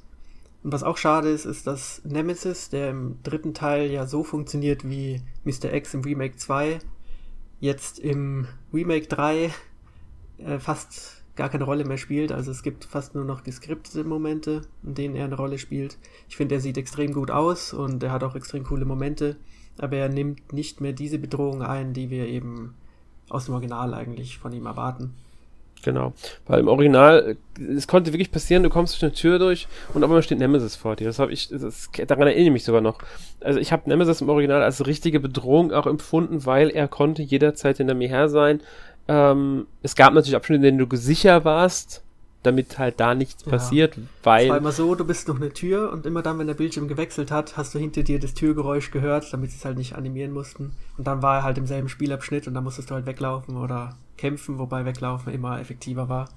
Und was auch schade ist, ist, dass Nemesis, der im dritten Teil ja so funktioniert wie Mr. X im Remake 2, jetzt im Remake 3 äh, fast gar keine Rolle mehr spielt. Also es gibt fast nur noch geskriptete Momente, in denen er eine Rolle spielt. Ich finde, er sieht extrem gut aus und er hat auch extrem coole Momente, aber er nimmt nicht mehr diese Bedrohung ein, die wir eben aus dem Original eigentlich von ihm erwarten. Genau. Weil im Original, es konnte wirklich passieren, du kommst durch eine Tür durch und auf einmal steht Nemesis vor dir. Das habe ich, das, daran erinnere ich mich sogar noch. Also ich habe Nemesis im Original als richtige Bedrohung auch empfunden, weil er konnte jederzeit hinter mir her sein. Ähm, es gab natürlich Abschnitte, in denen du sicher warst, damit halt da nichts Ja. passiert, Es weil. war immer so, du bist noch eine Tür und immer dann, wenn der Bildschirm gewechselt hat, hast du hinter dir das Türgeräusch gehört, damit sie es halt nicht animieren mussten. Und dann war er halt im selben Spielabschnitt und dann musstest du halt weglaufen oder kämpfen, wobei weglaufen immer effektiver war.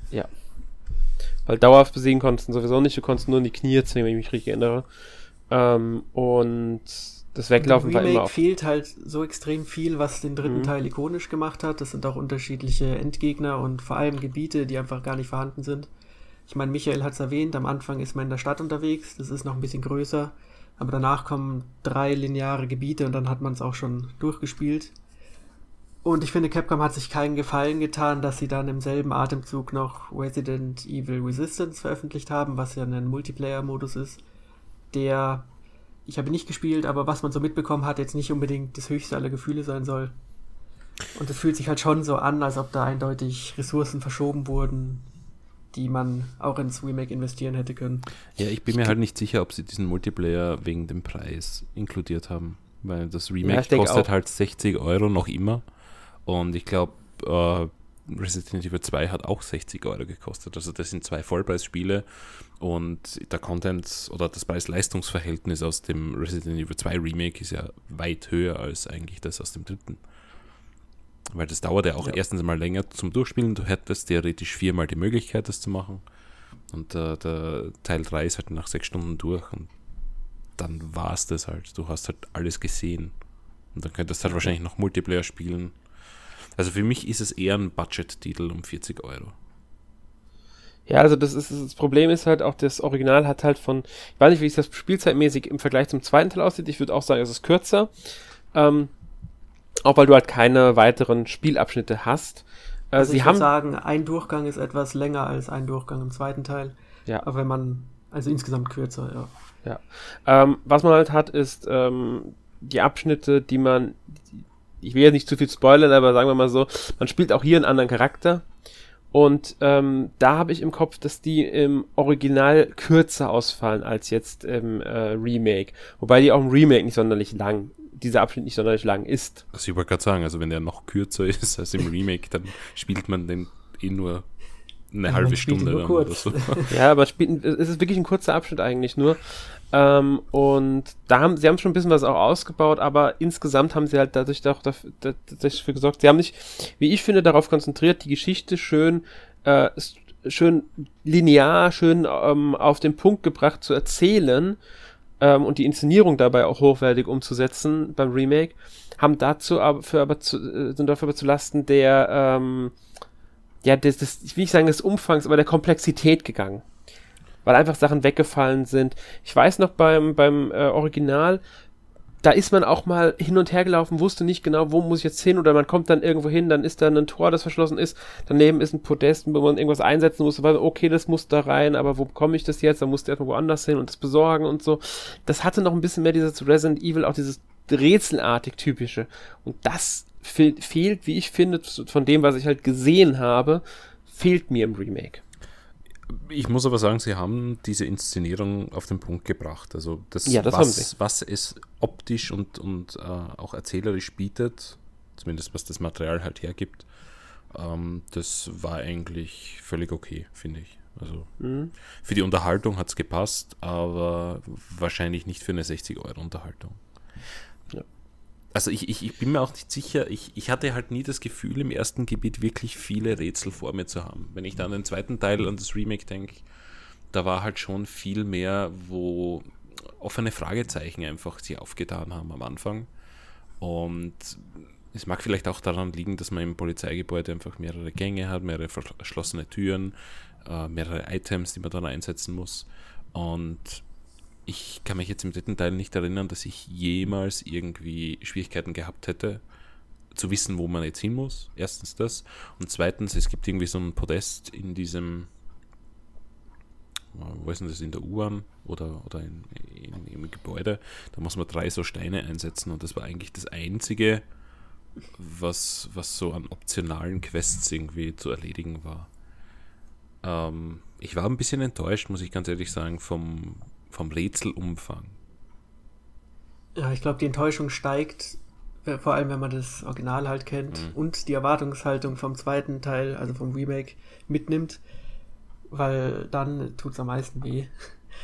Weil dauerhaft besiegen konntest du sowieso nicht, du konntest nur in die Knie zwingen, wenn ich mich richtig erinnere. Ähm, und das Weglaufen Im war Remake immer auf. fehlt halt so extrem viel, was den dritten Mhm. Teil ikonisch gemacht hat. Das sind auch unterschiedliche Endgegner und vor allem Gebiete, die einfach gar nicht vorhanden sind. Ich meine, Michael hat es erwähnt, am Anfang ist man in der Stadt unterwegs, das ist noch ein bisschen größer, aber danach kommen drei lineare Gebiete und dann hat man es auch schon durchgespielt. Und ich finde, Capcom hat sich keinen Gefallen getan, dass sie dann im selben Atemzug noch Resident Evil Resistance veröffentlicht haben, was ja ein Multiplayer-Modus ist, der, ich habe nicht gespielt, aber was man so mitbekommen hat, jetzt nicht unbedingt das höchste aller Gefühle sein soll. Und es fühlt sich halt schon so an, als ob da eindeutig Ressourcen verschoben wurden, die man auch ins Remake investieren hätte können. Ja, ich bin mir halt nicht sicher, ob sie diesen Multiplayer wegen dem Preis inkludiert haben. Weil das Ja, Remake denk kostet halt 60 Euro noch immer. Und ich glaube, äh, Resident Evil 2 hat auch 60 Euro gekostet. Also das sind zwei Vollpreisspiele und der Content oder das Preis-Leistungs-Verhältnis aus dem Resident Evil 2 Remake ist ja weit höher als eigentlich das aus dem dritten. Weil das dauert ja auch Ja. erstens mal länger zum Durchspielen. Du hättest theoretisch viermal die Möglichkeit, das zu machen. Und äh, der Teil 3 ist halt nach sechs Stunden durch und dann war es das halt. Du hast halt alles gesehen. Und dann könntest du halt wahrscheinlich noch Multiplayer spielen. Also für mich ist es eher ein Budget-Titel um 40 Euro. Ja, also das ist das Problem ist halt auch, das Original hat halt von, ich weiß nicht, wie es das spielzeitmäßig im Vergleich zum zweiten Teil aussieht. Ich würde auch sagen, es ist kürzer. Ähm, auch weil du halt keine weiteren Spielabschnitte hast. Äh, Also sie ich haben würde sagen, ein Durchgang ist etwas länger als ein Durchgang im zweiten Teil. Ja. Aber wenn man, also insgesamt kürzer, ja. Ähm, was man halt hat, ist ähm, die Abschnitte, die man, ich will jetzt nicht zu viel spoilern, aber sagen wir mal so, man spielt auch hier einen anderen Charakter. Und ähm, da habe ich im Kopf, dass die im Original kürzer ausfallen als jetzt im äh, Remake. Wobei die auch im Remake nicht sonderlich lang, dieser Abschnitt nicht sonderlich lang ist. Also ich wollte gerade sagen, also wenn der noch kürzer ist als im Remake, dann spielt man den eh nur eine Ja, halbe Stunde nur kurz. oder so. Ja, aber es spielt, es ist wirklich ein kurzer Abschnitt eigentlich nur. Ähm, und da haben sie haben schon ein bisschen was auch ausgebaut, aber insgesamt haben sie halt dadurch doch dafür, da- dafür gesorgt. Sie haben sich, wie ich finde, darauf konzentriert, die Geschichte schön, äh, schön linear, schön ähm, auf den Punkt gebracht zu erzählen ähm, und die Inszenierung dabei auch hochwertig umzusetzen beim Remake. Haben dazu aber, für aber zu, äh, sind dafür aber zu Lasten der ähm, ja, das, das, ich will nicht sagen des Umfangs, aber der Komplexität gegangen. Weil einfach Sachen weggefallen sind. Ich weiß noch beim, beim äh, Original, da ist man auch mal hin und her gelaufen, wusste nicht genau, wo muss ich jetzt hin, oder man kommt dann irgendwo hin, dann ist da ein Tor, das verschlossen ist, daneben ist ein Podest, wo man irgendwas einsetzen muss, weil, okay, das muss da rein, aber wo bekomme ich das jetzt? Dann musst du erstmal woanders hin und das besorgen und so. Das hatte noch ein bisschen mehr dieses Resident Evil, auch dieses rätselartig typische. Und das fe fehlt, wie ich finde, von dem, was ich halt gesehen habe, fehlt mir im Remake. Ich muss aber sagen, sie haben diese Inszenierung auf den Punkt gebracht. Also das, Ja, das was, was es optisch und, und äh, auch erzählerisch bietet, zumindest was das Material halt hergibt, ähm, das war eigentlich völlig okay, finde ich. Also mhm. für die Unterhaltung hat es gepasst, aber wahrscheinlich nicht für eine 60-Euro-Unterhaltung. Ja. Also ich, ich, ich bin mir auch nicht sicher, ich, ich hatte halt nie das Gefühl, im ersten Gebiet wirklich viele Rätsel vor mir zu haben. Wenn ich dann an den zweiten Teil, an das Remake denke, da war halt schon viel mehr, wo offene Fragezeichen einfach sich aufgetan haben am Anfang. Und es mag vielleicht auch daran liegen, dass man im Polizeigebäude einfach mehrere Gänge hat, mehrere verschlossene Türen, äh, mehrere Items, die man dann einsetzen muss. Und ich kann mich jetzt im dritten Teil nicht erinnern, dass ich jemals irgendwie Schwierigkeiten gehabt hätte, zu wissen, wo man jetzt hin muss. Erstens das. Und zweitens, es gibt irgendwie so ein Podest in diesem, wo ist denn das, in der U-Bahn oder, oder in, in, im Gebäude. Da muss man drei so Steine einsetzen und das war eigentlich das einzige, was, was so an optionalen Quests irgendwie zu erledigen war. Ähm, ich war ein bisschen enttäuscht, muss ich ganz ehrlich sagen, vom, vom Rätselumfang. Ja, ich glaube, die Enttäuschung steigt, äh, vor allem wenn man das Original halt kennt mhm. und die Erwartungshaltung vom zweiten Teil, also vom Remake, mitnimmt, weil dann tut es am meisten weh.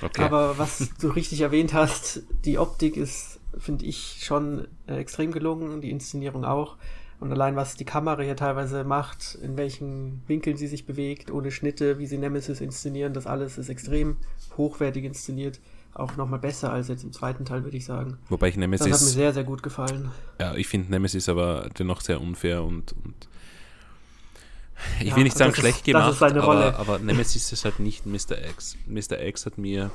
Okay. Aber was du richtig erwähnt hast, die Optik ist, finde ich, schon äh, extrem gelungen, die Inszenierung auch. Und allein was die Kamera hier teilweise macht, in welchen Winkeln sie sich bewegt, ohne Schnitte, wie sie Nemesis inszenieren, das alles ist extrem hochwertig inszeniert. Auch nochmal besser als jetzt im zweiten Teil, würde ich sagen. Wobei ich Nemesis. Das hat mir sehr, sehr gut gefallen. Ja, ich finde Nemesis aber dennoch sehr unfair und, und ich ja, will nicht sagen schlecht ist, gemacht, aber, aber Nemesis ist halt nicht Mr. X. Mr. X hat mir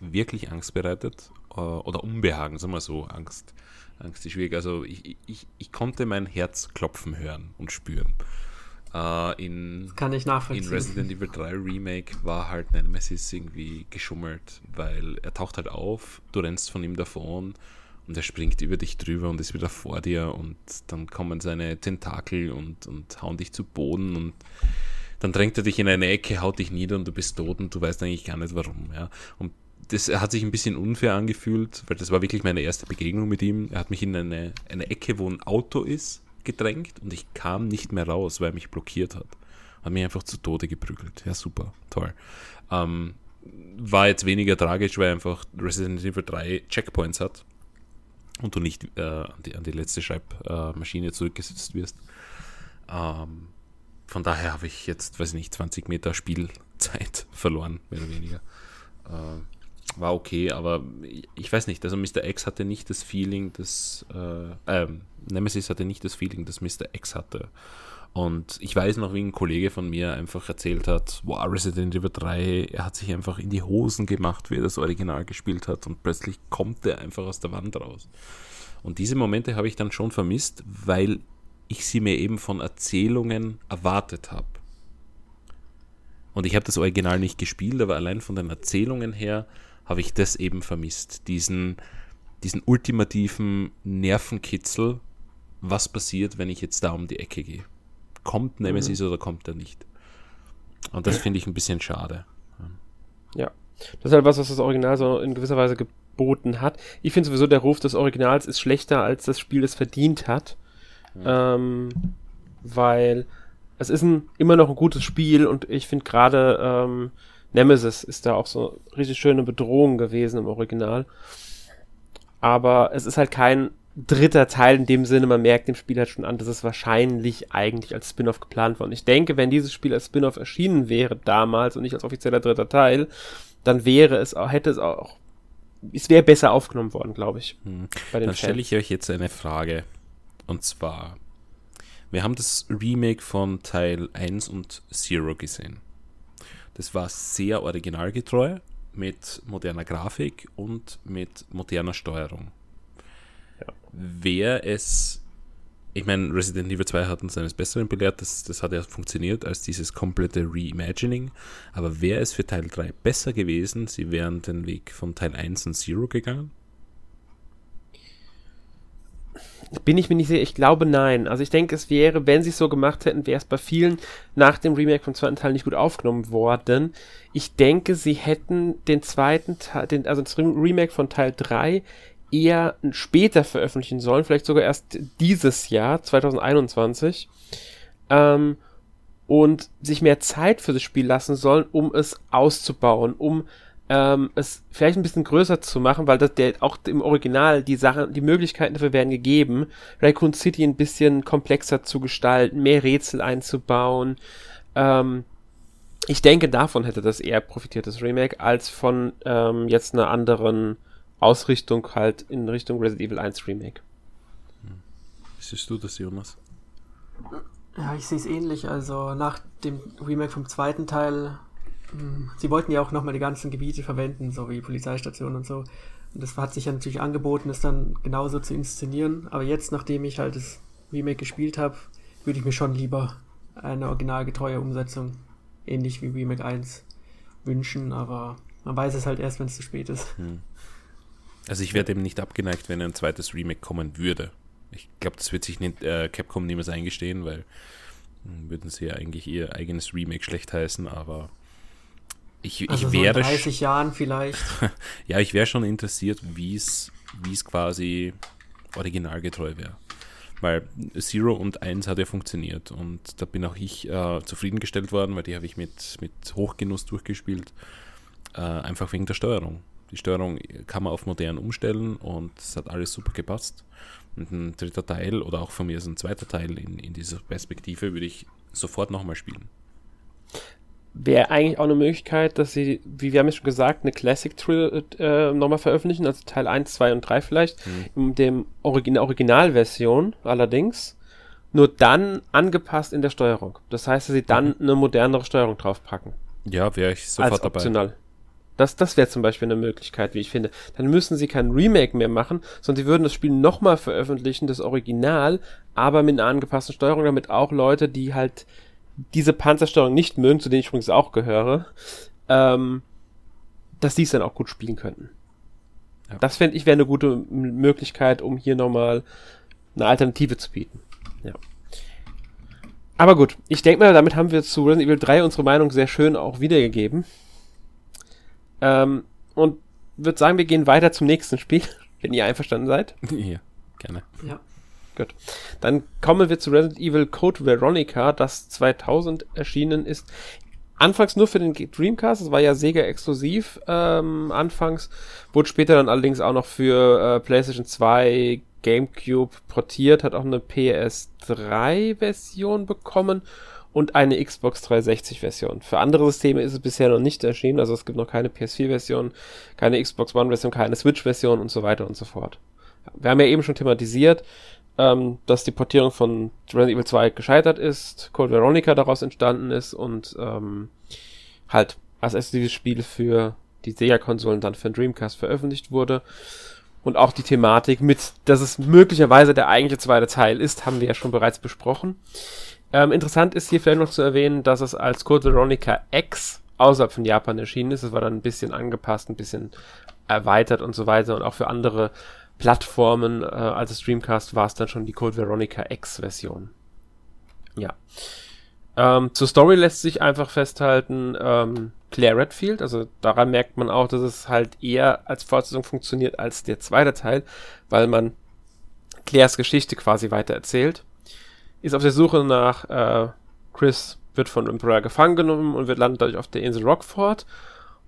wirklich Angst bereitet äh, oder Unbehagen, sagen wir so, Angst. Angst ist schwierig. Also ich, ich, ich konnte mein Herz klopfen hören und spüren. Äh, in, Kann ich nachvollziehen. In Resident Evil 3 Remake war halt Nemesis irgendwie geschummelt, weil er taucht halt auf, du rennst von ihm davon und er springt über dich drüber und ist wieder vor dir und dann kommen seine Tentakel und, und hauen dich zu Boden und dann drängt er dich in eine Ecke, haut dich nieder und du bist tot und du weißt eigentlich gar nicht warum. Ja? Und das hat sich ein bisschen unfair angefühlt, weil das war wirklich meine erste Begegnung mit ihm. Er hat mich in eine, eine Ecke, wo ein Auto ist, gedrängt und ich kam nicht mehr raus, weil er mich blockiert hat. Hat mich einfach zu Tode geprügelt. Ja, super, toll. Ähm, war jetzt weniger tragisch, weil einfach Resident Evil 3 Checkpoints hat und du nicht äh, an, die, an, die, letzte Schreibmaschine zurückgesetzt wirst. Ähm, von daher habe ich jetzt, weiß ich nicht, 20 Meter Spielzeit verloren, mehr oder weniger. Äh, war okay, aber ich weiß nicht, also Mr. X hatte nicht das Feeling, das äh, äh, Nemesis hatte nicht das Feeling, das Mr. X hatte. Und ich weiß noch, wie ein Kollege von mir einfach erzählt hat, wow, Resident Evil 3, er hat sich einfach in die Hosen gemacht, wie er das Original gespielt hat und plötzlich kommt er einfach aus der Wand raus. Und diese Momente habe ich dann schon vermisst, weil ich sie mir eben von Erzählungen erwartet habe. Und ich habe das Original nicht gespielt, aber allein von den Erzählungen her habe ich das eben vermisst. Diesen, diesen ultimativen Nervenkitzel, was passiert, wenn ich jetzt da um die Ecke gehe. Kommt Nemesis mhm. oder kommt er nicht? Und das finde ich ein bisschen schade. Ja, das ist halt was, was das Original so in gewisser Weise geboten hat. Ich finde sowieso, der Ruf des Originals ist schlechter, als das Spiel es verdient hat. Mhm. Ähm, weil es ist ein, immer noch ein gutes Spiel und ich finde gerade ähm, Nemesis ist da auch so richtig schöne Bedrohung gewesen im Original. Aber es ist halt kein dritter Teil in dem Sinne, man merkt dem Spiel halt schon an, dass es wahrscheinlich eigentlich als Spin-off geplant war. Und ich denke, wenn dieses Spiel als Spin-off erschienen wäre damals und nicht als offizieller dritter Teil, dann wäre es auch, hätte es auch, es wäre besser aufgenommen worden, glaube ich. Hm. dann stelle ich euch jetzt eine Frage. Und zwar, wir haben das Remake von Teil 1 und Zero gesehen. Das war sehr originalgetreu mit moderner Grafik und mit moderner Steuerung. Ja. Wäre es, ich meine, Resident Evil 2 hat uns eines Besseren belehrt, das, das hat ja funktioniert als dieses komplette Reimagining, aber wäre es für Teil 3 besser gewesen, sie wären den Weg von Teil 1 und Zero gegangen? Bin ich mir nicht sicher. Ich glaube nein. Also ich denke, es wäre, wenn sie es so gemacht hätten, wäre es bei vielen nach dem Remake vom zweiten Teil nicht gut aufgenommen worden. Ich denke, sie hätten den zweiten Teil, also das Remake von Teil 3 eher später veröffentlichen sollen, vielleicht sogar erst dieses Jahr, 2021. Ähm, und sich mehr Zeit für das Spiel lassen sollen, um es auszubauen, um ähm, es vielleicht ein bisschen größer zu machen, weil das der auch im Original die Sachen, die Möglichkeiten dafür werden gegeben, Raccoon City ein bisschen komplexer zu gestalten, mehr Rätsel einzubauen. Ähm, ich denke, davon hätte das eher profitiert, das Remake, als von ähm, jetzt einer anderen Ausrichtung halt in Richtung Resident Evil 1 Remake. Wie siehst du das, Jonas? Ja, ich sehe es ähnlich. Also nach dem Remake vom zweiten Teil hm, sie wollten ja auch nochmal die ganzen Gebiete verwenden, so wie Polizeistationen und so. Und das hat sich ja natürlich angeboten, es dann genauso zu inszenieren. Aber jetzt, nachdem ich halt das Remake gespielt habe, würde ich mir schon lieber eine originalgetreue Umsetzung, ähnlich wie Remake 1, wünschen. Aber man weiß es halt erst, wenn es zu spät ist. Hm. Also ich wäre dem nicht abgeneigt, wenn ein zweites Remake kommen würde. Ich glaube, das wird sich nicht, äh, Capcom niemals eingestehen, weil hm, würden sie ja eigentlich ihr eigenes Remake schlecht heißen, aber ich, also ich wäre. So in 30 Jahren vielleicht. ja, ich wäre schon interessiert, wie es quasi originalgetreu wäre. Weil Zero und 1 hat ja funktioniert und da bin auch ich äh, zufriedengestellt worden, weil die habe ich mit, mit Hochgenuss durchgespielt. Äh, einfach wegen der Steuerung. Die Steuerung kann man auf modern umstellen und es hat alles super gepasst. Und ein dritter Teil oder auch von mir ist ein zweiter Teil in, in dieser Perspektive würde ich sofort nochmal spielen wäre eigentlich auch eine Möglichkeit, dass sie, wie wir haben ja schon gesagt, eine Classic Trill äh, nochmal veröffentlichen, also Teil 1, 2 und 3 vielleicht, mhm. in dem Origin Originalversion allerdings, nur dann angepasst in der Steuerung. Das heißt, dass sie dann mhm. eine modernere Steuerung draufpacken. Ja, wäre ich sofort als optional. dabei. Das, das wäre zum Beispiel eine Möglichkeit, wie ich finde. Dann müssen sie kein Remake mehr machen, sondern sie würden das Spiel nochmal veröffentlichen, das Original, aber mit einer angepassten Steuerung, damit auch Leute, die halt diese Panzersteuerung nicht mögen, zu denen ich übrigens auch gehöre, ähm, dass die es dann auch gut spielen könnten. Ja. Das fände ich wäre eine gute Möglichkeit, um hier nochmal eine Alternative zu bieten. Ja. Aber gut, ich denke mal, damit haben wir zu Resident Evil 3 unsere Meinung sehr schön auch wiedergegeben. Ähm, und würde sagen, wir gehen weiter zum nächsten Spiel, wenn ihr einverstanden seid. Ja, gerne. Ja. Gut. Dann kommen wir zu Resident Evil Code Veronica, das 2000 erschienen ist. Anfangs nur für den Dreamcast, das war ja Sega exklusiv ähm, anfangs, wurde später dann allerdings auch noch für äh, PlayStation 2, GameCube portiert, hat auch eine PS3-Version bekommen und eine Xbox 360-Version. Für andere Systeme ist es bisher noch nicht erschienen, also es gibt noch keine PS4-Version, keine Xbox One-Version, keine Switch-Version und so weiter und so fort. Wir haben ja eben schon thematisiert, ähm, dass die Portierung von Resident Evil 2 gescheitert ist, Code Veronica daraus entstanden ist und ähm, halt als exklusives Spiel für die Sega-Konsolen dann für Dreamcast veröffentlicht wurde. Und auch die Thematik mit, dass es möglicherweise der eigentliche zweite Teil ist, haben wir ja schon bereits besprochen. Ähm, interessant ist hier vielleicht noch zu erwähnen, dass es als Code Veronica X außerhalb von Japan erschienen ist. Es war dann ein bisschen angepasst, ein bisschen erweitert und so weiter und auch für andere Plattformen. Äh, als Streamcast war es dann schon die Code Veronica X-Version. Ja. Ähm, zur Story lässt sich einfach festhalten, ähm, Claire Redfield, also daran merkt man auch, dass es halt eher als Fortsetzung funktioniert als der zweite Teil, weil man Claires Geschichte quasi weiter erzählt. Ist auf der Suche nach äh, Chris, wird von Umbrella gefangen genommen und wird landet dadurch auf der Insel Rockford.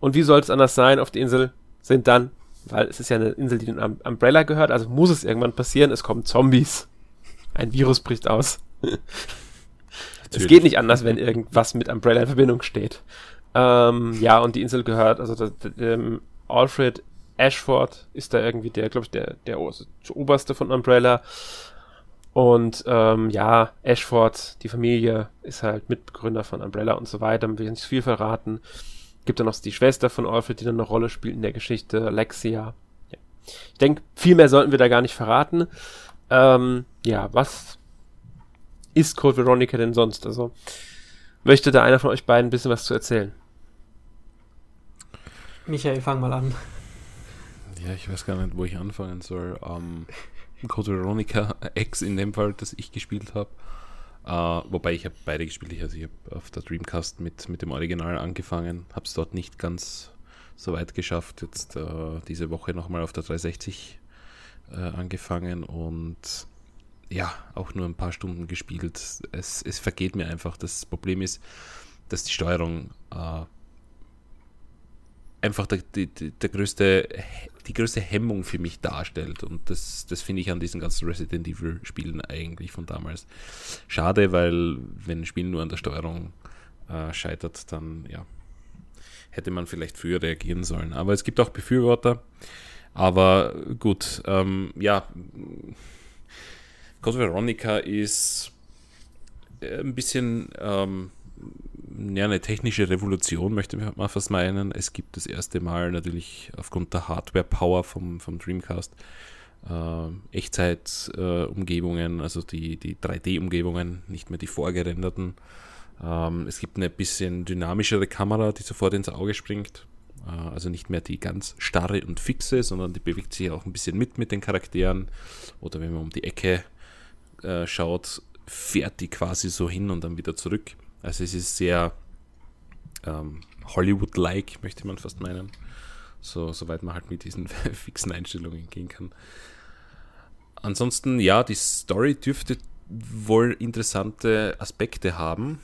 Und wie soll es anders sein? Auf der Insel sind dann weil es ist ja eine Insel, die den Umbrella gehört, also muss es irgendwann passieren, es kommen Zombies. Ein Virus bricht aus. es geht nicht anders, wenn irgendwas mit Umbrella in Verbindung steht. Ähm, ja, und die Insel gehört, also der, der, der Alfred Ashford ist da irgendwie der, glaube ich, der, der, der oberste von Umbrella. Und ähm, ja, Ashford, die Familie, ist halt Mitbegründer von Umbrella und so weiter. Will nicht viel verraten. Gibt dann noch die Schwester von Alfred, die dann eine Rolle spielt in der Geschichte, Alexia. Ja. Ich denke, viel mehr sollten wir da gar nicht verraten. Ähm, ja, was ist Code Veronica denn sonst? Also, möchte da einer von euch beiden ein bisschen was zu erzählen? Michael, fang mal an. Ja, ich weiß gar nicht, wo ich anfangen soll. Ähm, Code Veronica X in dem Fall, das ich gespielt habe. Uh, wobei ich habe beide gespielt. Also ich habe auf der Dreamcast mit, mit dem Original angefangen, habe es dort nicht ganz so weit geschafft. Jetzt uh, diese Woche nochmal auf der 360 uh, äh, angefangen und ja, auch nur ein paar Stunden gespielt. Es, es vergeht mir einfach. Das Problem ist, dass die Steuerung einfach der, der, der größte, die größte Hemmung für mich darstellt. Und das, das finde ich an diesen ganzen Resident Evil Spielen eigentlich von damals schade, weil wenn ein Spiel nur an der Steuerung äh, scheitert, dann ja, hätte man vielleicht früher reagieren sollen. Aber es gibt auch Befürworter. Aber gut, ähm, ja, Code Veronica ist äh, ein bisschen ähm, ja, eine technische Revolution, möchte ich mal fast meinen. Es gibt das erste Mal natürlich aufgrund der Hardware-Power vom, vom Dreamcast äh, Echtzeit-Umgebungen, äh, also die, die 3D-Umgebungen, nicht mehr die vorgerenderten. Ähm, es gibt eine bisschen dynamischere Kamera, die sofort ins Auge springt. Äh, also nicht mehr die ganz starre und fixe, sondern die bewegt sich auch ein bisschen mit mit den Charakteren. Oder wenn man um die Ecke äh, schaut, fährt die quasi so hin und dann wieder zurück. Also es ist sehr ähm, Hollywood-like, möchte man fast meinen. So, soweit man halt mit diesen fixen Einstellungen gehen kann. Ansonsten, ja, die Story dürfte wohl interessante Aspekte haben.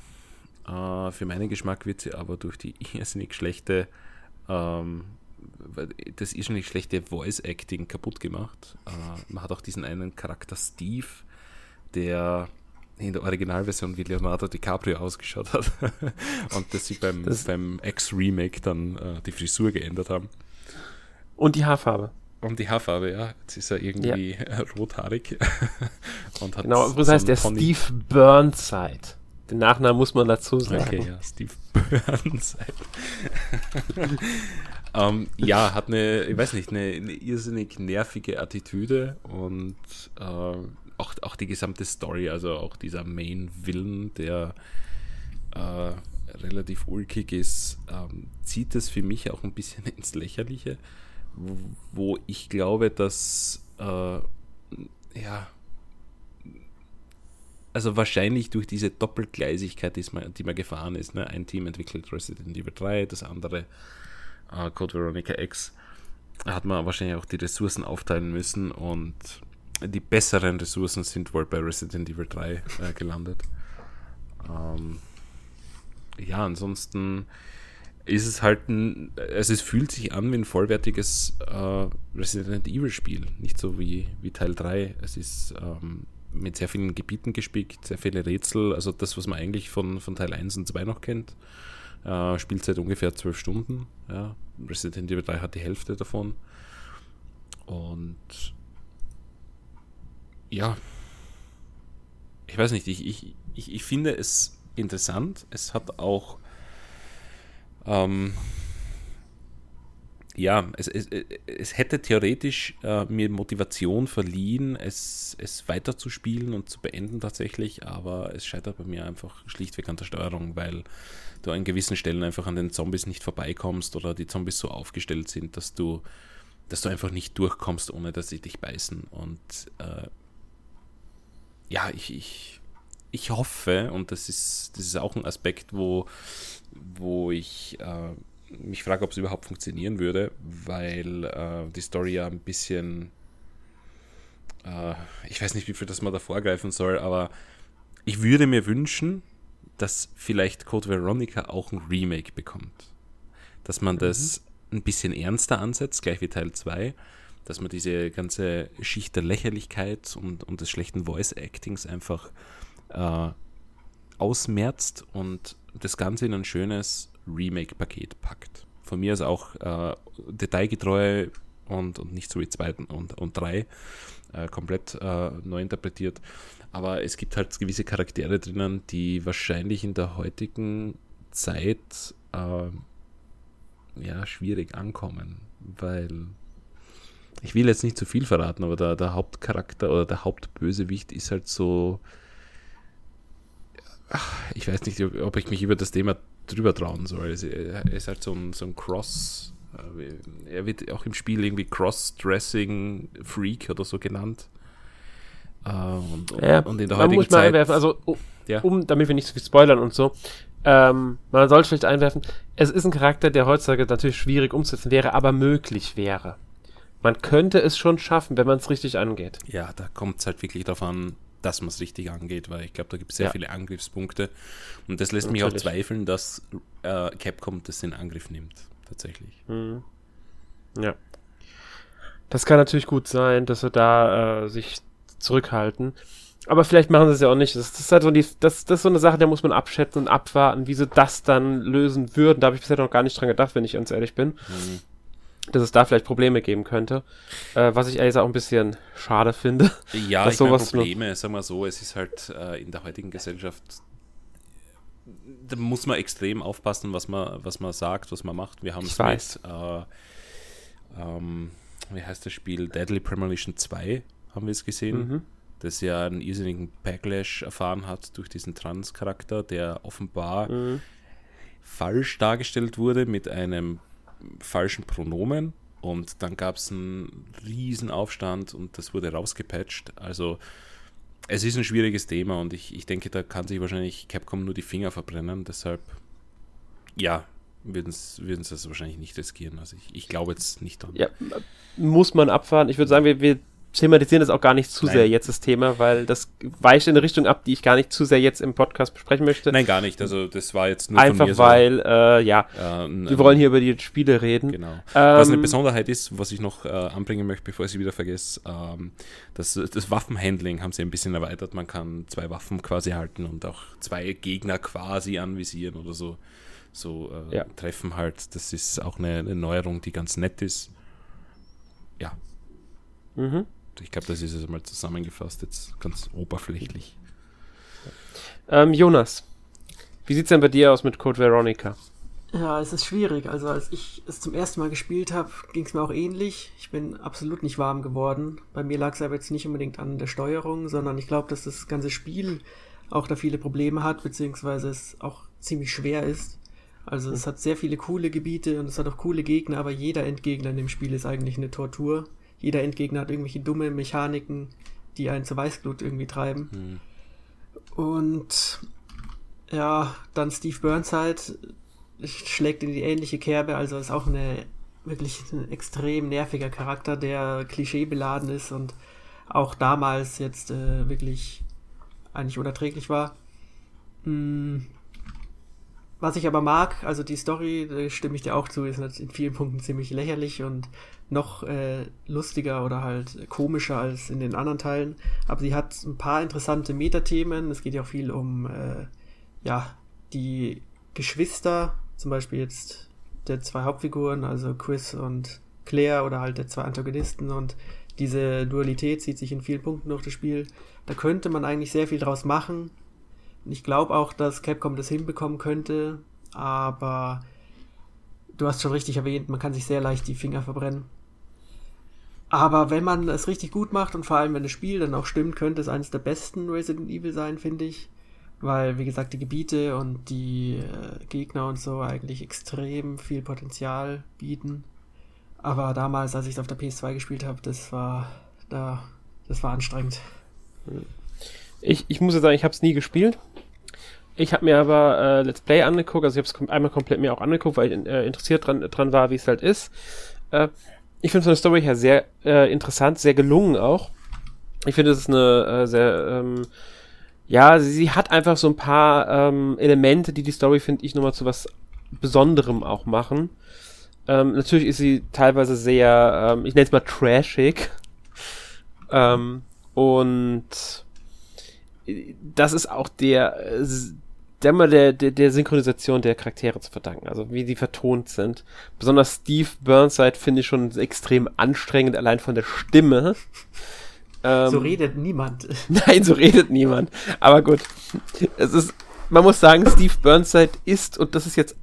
Äh, für meinen Geschmack wird sie aber durch die irrsinnig schlechte, ähm, das irrsinnig schlechte Voice-Acting kaputt gemacht. Äh, man hat auch diesen einen Charakter Steve, der in der Originalversion wie Leonardo DiCaprio ausgeschaut hat. und dass sie beim, beim X-Remake dann äh, die Frisur geändert haben. Und die Haarfarbe. Und die Haarfarbe, ja. Jetzt ist er irgendwie ja. rothaarig. und hat genau, das heißt der Pony. Steve Burnside. Den Nachnamen muss man dazu sagen. Okay, ja, Steve Burnside. ähm, ja, hat eine, ich weiß nicht, eine, eine irrsinnig nervige Attitüde und äh, auch, auch die gesamte Story, also auch dieser Main-Villain, der äh, relativ ulkig ist, ähm, zieht es für mich auch ein bisschen ins Lächerliche, wo, wo ich glaube, dass äh, ja also wahrscheinlich durch diese Doppelgleisigkeit, die man, gefahren ist. Ne? Ein Team entwickelt Resident Evil 3, das andere äh, Code Veronica X. Hat man wahrscheinlich auch die Ressourcen aufteilen müssen und die besseren Ressourcen sind wohl bei Resident Evil 3 äh, gelandet. Ähm, ja, ansonsten ist es halt ein, also es fühlt sich an wie ein vollwertiges äh, Resident Evil Spiel, nicht so wie, wie Teil 3. Es ist ähm, mit sehr vielen Gebieten gespickt, sehr viele Rätsel, also das, was man eigentlich von, von Teil 1 und 2 noch kennt. Äh, Spielzeit ungefähr 12 Stunden. Ja. Resident Evil 3 hat die Hälfte davon. Und ja, ich weiß nicht, ich, ich, ich, ich finde es interessant. Es hat auch, ähm, ja, es, es, es hätte theoretisch äh, mir Motivation verliehen, es, es weiterzuspielen und zu beenden tatsächlich, aber es scheitert bei mir einfach schlichtweg an der Steuerung, weil du an gewissen Stellen einfach an den Zombies nicht vorbeikommst oder die Zombies so aufgestellt sind, dass du, dass du einfach nicht durchkommst, ohne dass sie dich beißen. Und äh, ja, ich, ich, ich hoffe, und das ist, das ist auch ein Aspekt, wo, wo ich äh, mich frage, ob es überhaupt funktionieren würde, weil äh, die Story ja ein bisschen, äh, ich weiß nicht, wie viel das man da vorgreifen soll, aber ich würde mir wünschen, dass vielleicht Code Veronica auch ein Remake bekommt. Dass man mhm. das ein bisschen ernster ansetzt, gleich wie Teil 2 dass man diese ganze Schicht der Lächerlichkeit und, und des schlechten Voice-Actings einfach äh, ausmerzt und das Ganze in ein schönes Remake-Paket packt. Von mir ist auch äh, detailgetreu und, und nicht so wie zweiten und, und drei äh, komplett äh, neu interpretiert. Aber es gibt halt gewisse Charaktere drinnen, die wahrscheinlich in der heutigen Zeit äh, ja, schwierig ankommen, weil ich will jetzt nicht zu viel verraten, aber der, der Hauptcharakter oder der Hauptbösewicht ist halt so. Ich weiß nicht, ob ich mich über das Thema drüber trauen soll. Er ist halt so ein, so ein Cross. Äh, er wird auch im Spiel irgendwie Cross-Dressing-Freak oder so genannt. Äh, und, ja, und in der heutigen muss Zeit. Einwerfen, also, um, ja. damit wir nicht zu viel spoilern und so. Ähm, man sollte vielleicht einwerfen, es ist ein Charakter, der heutzutage natürlich schwierig umzusetzen wäre, aber möglich wäre man könnte es schon schaffen, wenn man es richtig angeht. Ja, da kommt es halt wirklich darauf an, dass man es richtig angeht, weil ich glaube, da gibt es sehr Ja. viele Angriffspunkte. Und das lässt mich auch Natürlich. zweifeln, dass äh, Capcom das in Angriff nimmt, tatsächlich. Mhm. Ja. Das kann natürlich gut sein, dass sie da äh, sich zurückhalten. Aber vielleicht machen sie es ja auch nicht. Das, das ist halt so die, das, das so eine Sache, da muss man abschätzen und abwarten, wie sie das dann lösen würden. Da habe ich bisher noch gar nicht dran gedacht, wenn ich ganz ehrlich bin, Mhm. Dass es da vielleicht Probleme geben könnte. Äh, was ich ehrlich gesagt auch ein bisschen schade finde. Ja, Dass ich meine, sowas nur- Probleme, sagen wir so, es ist halt äh, in der heutigen Gesellschaft, da muss man extrem aufpassen, was man, was man sagt, was man macht. Wir haben es mit, äh, ähm, wie heißt das Spiel, Deadly Premonition 2 haben wir es gesehen, Mhm. das ja einen irrsinnigen Backlash erfahren hat durch diesen Trans-Charakter, der offenbar Mhm. falsch dargestellt wurde mit einem falschen Pronomen und dann gab es einen riesen Aufstand und das wurde rausgepatcht. Also es ist ein schwieriges Thema und ich, ich denke, da kann sich wahrscheinlich Capcom nur die Finger verbrennen. Deshalb, ja, würden sie das wahrscheinlich nicht riskieren. Also ich, ich glaube jetzt nicht dran. Ja, muss man abwarten. Ich würde sagen, wir, wir thematisieren das auch gar nicht zu Nein. sehr jetzt, das Thema, weil das weicht in eine Richtung ab, die ich gar nicht zu sehr jetzt im Podcast besprechen möchte. Nein, gar nicht. Also das war jetzt nur von Einfach mir so, weil, äh, ja, äh, ein- wir wollen hier über die Spiele reden. Genau. Was eine Ähm, Besonderheit ist, was ich noch äh, anbringen möchte, bevor ich sie wieder vergesse, ähm, das, das Waffenhandling haben sie ein bisschen erweitert. Man kann zwei Waffen quasi halten und auch zwei Gegner quasi anvisieren oder so, so äh, Ja. treffen halt. Das ist auch eine, eine Neuerung, die ganz nett ist. Ja, Mhm. Ich glaube, das ist es mal zusammengefasst, jetzt ganz oberflächlich. Ähm, Jonas, wie sieht's denn bei dir aus mit Code Veronica? Ja, es ist schwierig. Also als ich es zum ersten Mal gespielt habe, ging es mir auch ähnlich. Ich bin absolut nicht warm geworden. Bei mir lag es aber jetzt nicht unbedingt an der Steuerung, sondern ich glaube, dass das ganze Spiel auch da viele Probleme hat, beziehungsweise es auch ziemlich schwer ist. Also es hat sehr viele coole Gebiete und es hat auch coole Gegner, aber jeder Endgegner in dem Spiel ist eigentlich eine Tortur. Jeder Endgegner hat irgendwelche dumme Mechaniken, die einen zur Weißglut irgendwie treiben. Hm. Und ja, dann Steve Burnside schlägt in die ähnliche Kerbe, also ist auch eine wirklich ein extrem nerviger Charakter, der klischeebeladen ist und auch damals jetzt äh, wirklich eigentlich unerträglich war. Mm, Was ich aber mag, also die Story, da stimme ich dir auch zu, ist in vielen Punkten ziemlich lächerlich und noch äh, lustiger oder halt komischer als in den anderen Teilen. Aber sie hat ein paar interessante Metathemen. Es geht ja auch viel um äh, ja, die Geschwister, zum Beispiel jetzt der zwei Hauptfiguren, also Chris und Claire oder halt der zwei Antagonisten und diese Dualität zieht sich in vielen Punkten durch das Spiel. Da könnte man eigentlich sehr viel draus machen. Ich glaube auch, dass Capcom das hinbekommen könnte, aber du hast schon richtig erwähnt, man kann sich sehr leicht die Finger verbrennen. Aber wenn man es richtig gut macht und vor allem wenn das Spiel dann auch stimmt, könnte es eines der besten Resident Evil sein, finde ich. Weil, wie gesagt, die Gebiete und die äh, Gegner und so eigentlich extrem viel Potenzial bieten. Aber damals, als ich es auf der PS2 gespielt habe, das war da, das war anstrengend. Ich, ich muss ja sagen, ich habe es nie gespielt. Ich habe mir aber äh, Let's Play angeguckt, also ich habe es einmal komplett mir auch angeguckt, weil ich äh, interessiert dran, dran war, wie es halt ist. Äh, ich finde von der Story her sehr äh, interessant, sehr gelungen auch. Ich finde, es ist eine äh, sehr, ähm, ja, sie, sie hat einfach so ein paar ähm, Elemente, die die Story, finde ich, nochmal zu was Besonderem auch machen. Ähm, natürlich ist sie teilweise sehr, ähm, ich nenne es mal trashig. Ähm, und das ist auch der, äh, der, mal der, der, der Synchronisation der Charaktere zu verdanken, also wie die vertont sind. Besonders Steve Burnside finde ich schon extrem anstrengend, allein von der Stimme. Ähm, So redet niemand. Nein, so redet niemand. Aber gut. Es ist, man muss sagen, Steve Burnside ist, und das ist jetzt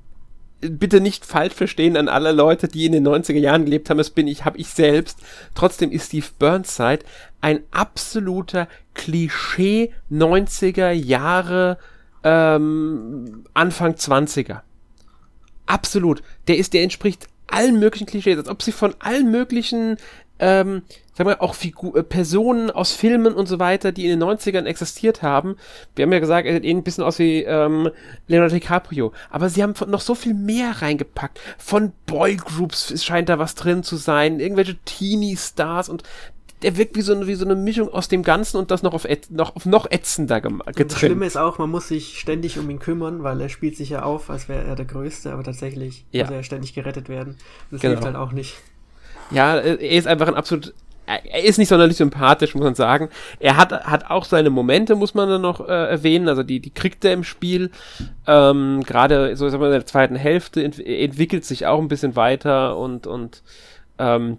bitte nicht falsch verstehen an alle Leute, die in den 90er Jahren gelebt haben, das bin ich, habe ich selbst. Trotzdem ist Steve Burnside ein absoluter Klischee 90er Jahre, ähm, Anfang 20er. Absolut. Der ist, der entspricht allen möglichen Klischees, als ob sie von allen möglichen, ähm, sagen wir auch Figu äh, Personen aus Filmen und so weiter, die in den 90ern existiert haben. Wir haben ja gesagt, er sieht eh ein bisschen aus wie ähm, Leonardo DiCaprio. Aber sie haben noch so viel mehr reingepackt. Von Boygroups scheint da was drin zu sein, irgendwelche Teenie-Stars und der wirkt wie so, eine, wie so eine Mischung aus dem Ganzen und das noch auf, noch, auf noch ätzender getrennt. Das Schlimme ist auch, man muss sich ständig um ihn kümmern, weil er spielt sich ja auf, als wäre er der Größte, aber tatsächlich ja. muss er ständig gerettet werden. Das genau. hilft halt auch nicht. Ja, er ist einfach ein absolut er ist nicht sonderlich sympathisch, muss man sagen. Er hat, hat auch seine Momente, muss man dann noch äh, erwähnen. Also die, die kriegt er im Spiel. Ähm, Gerade so in der zweiten Hälfte ent entwickelt sich auch ein bisschen weiter und, und ähm,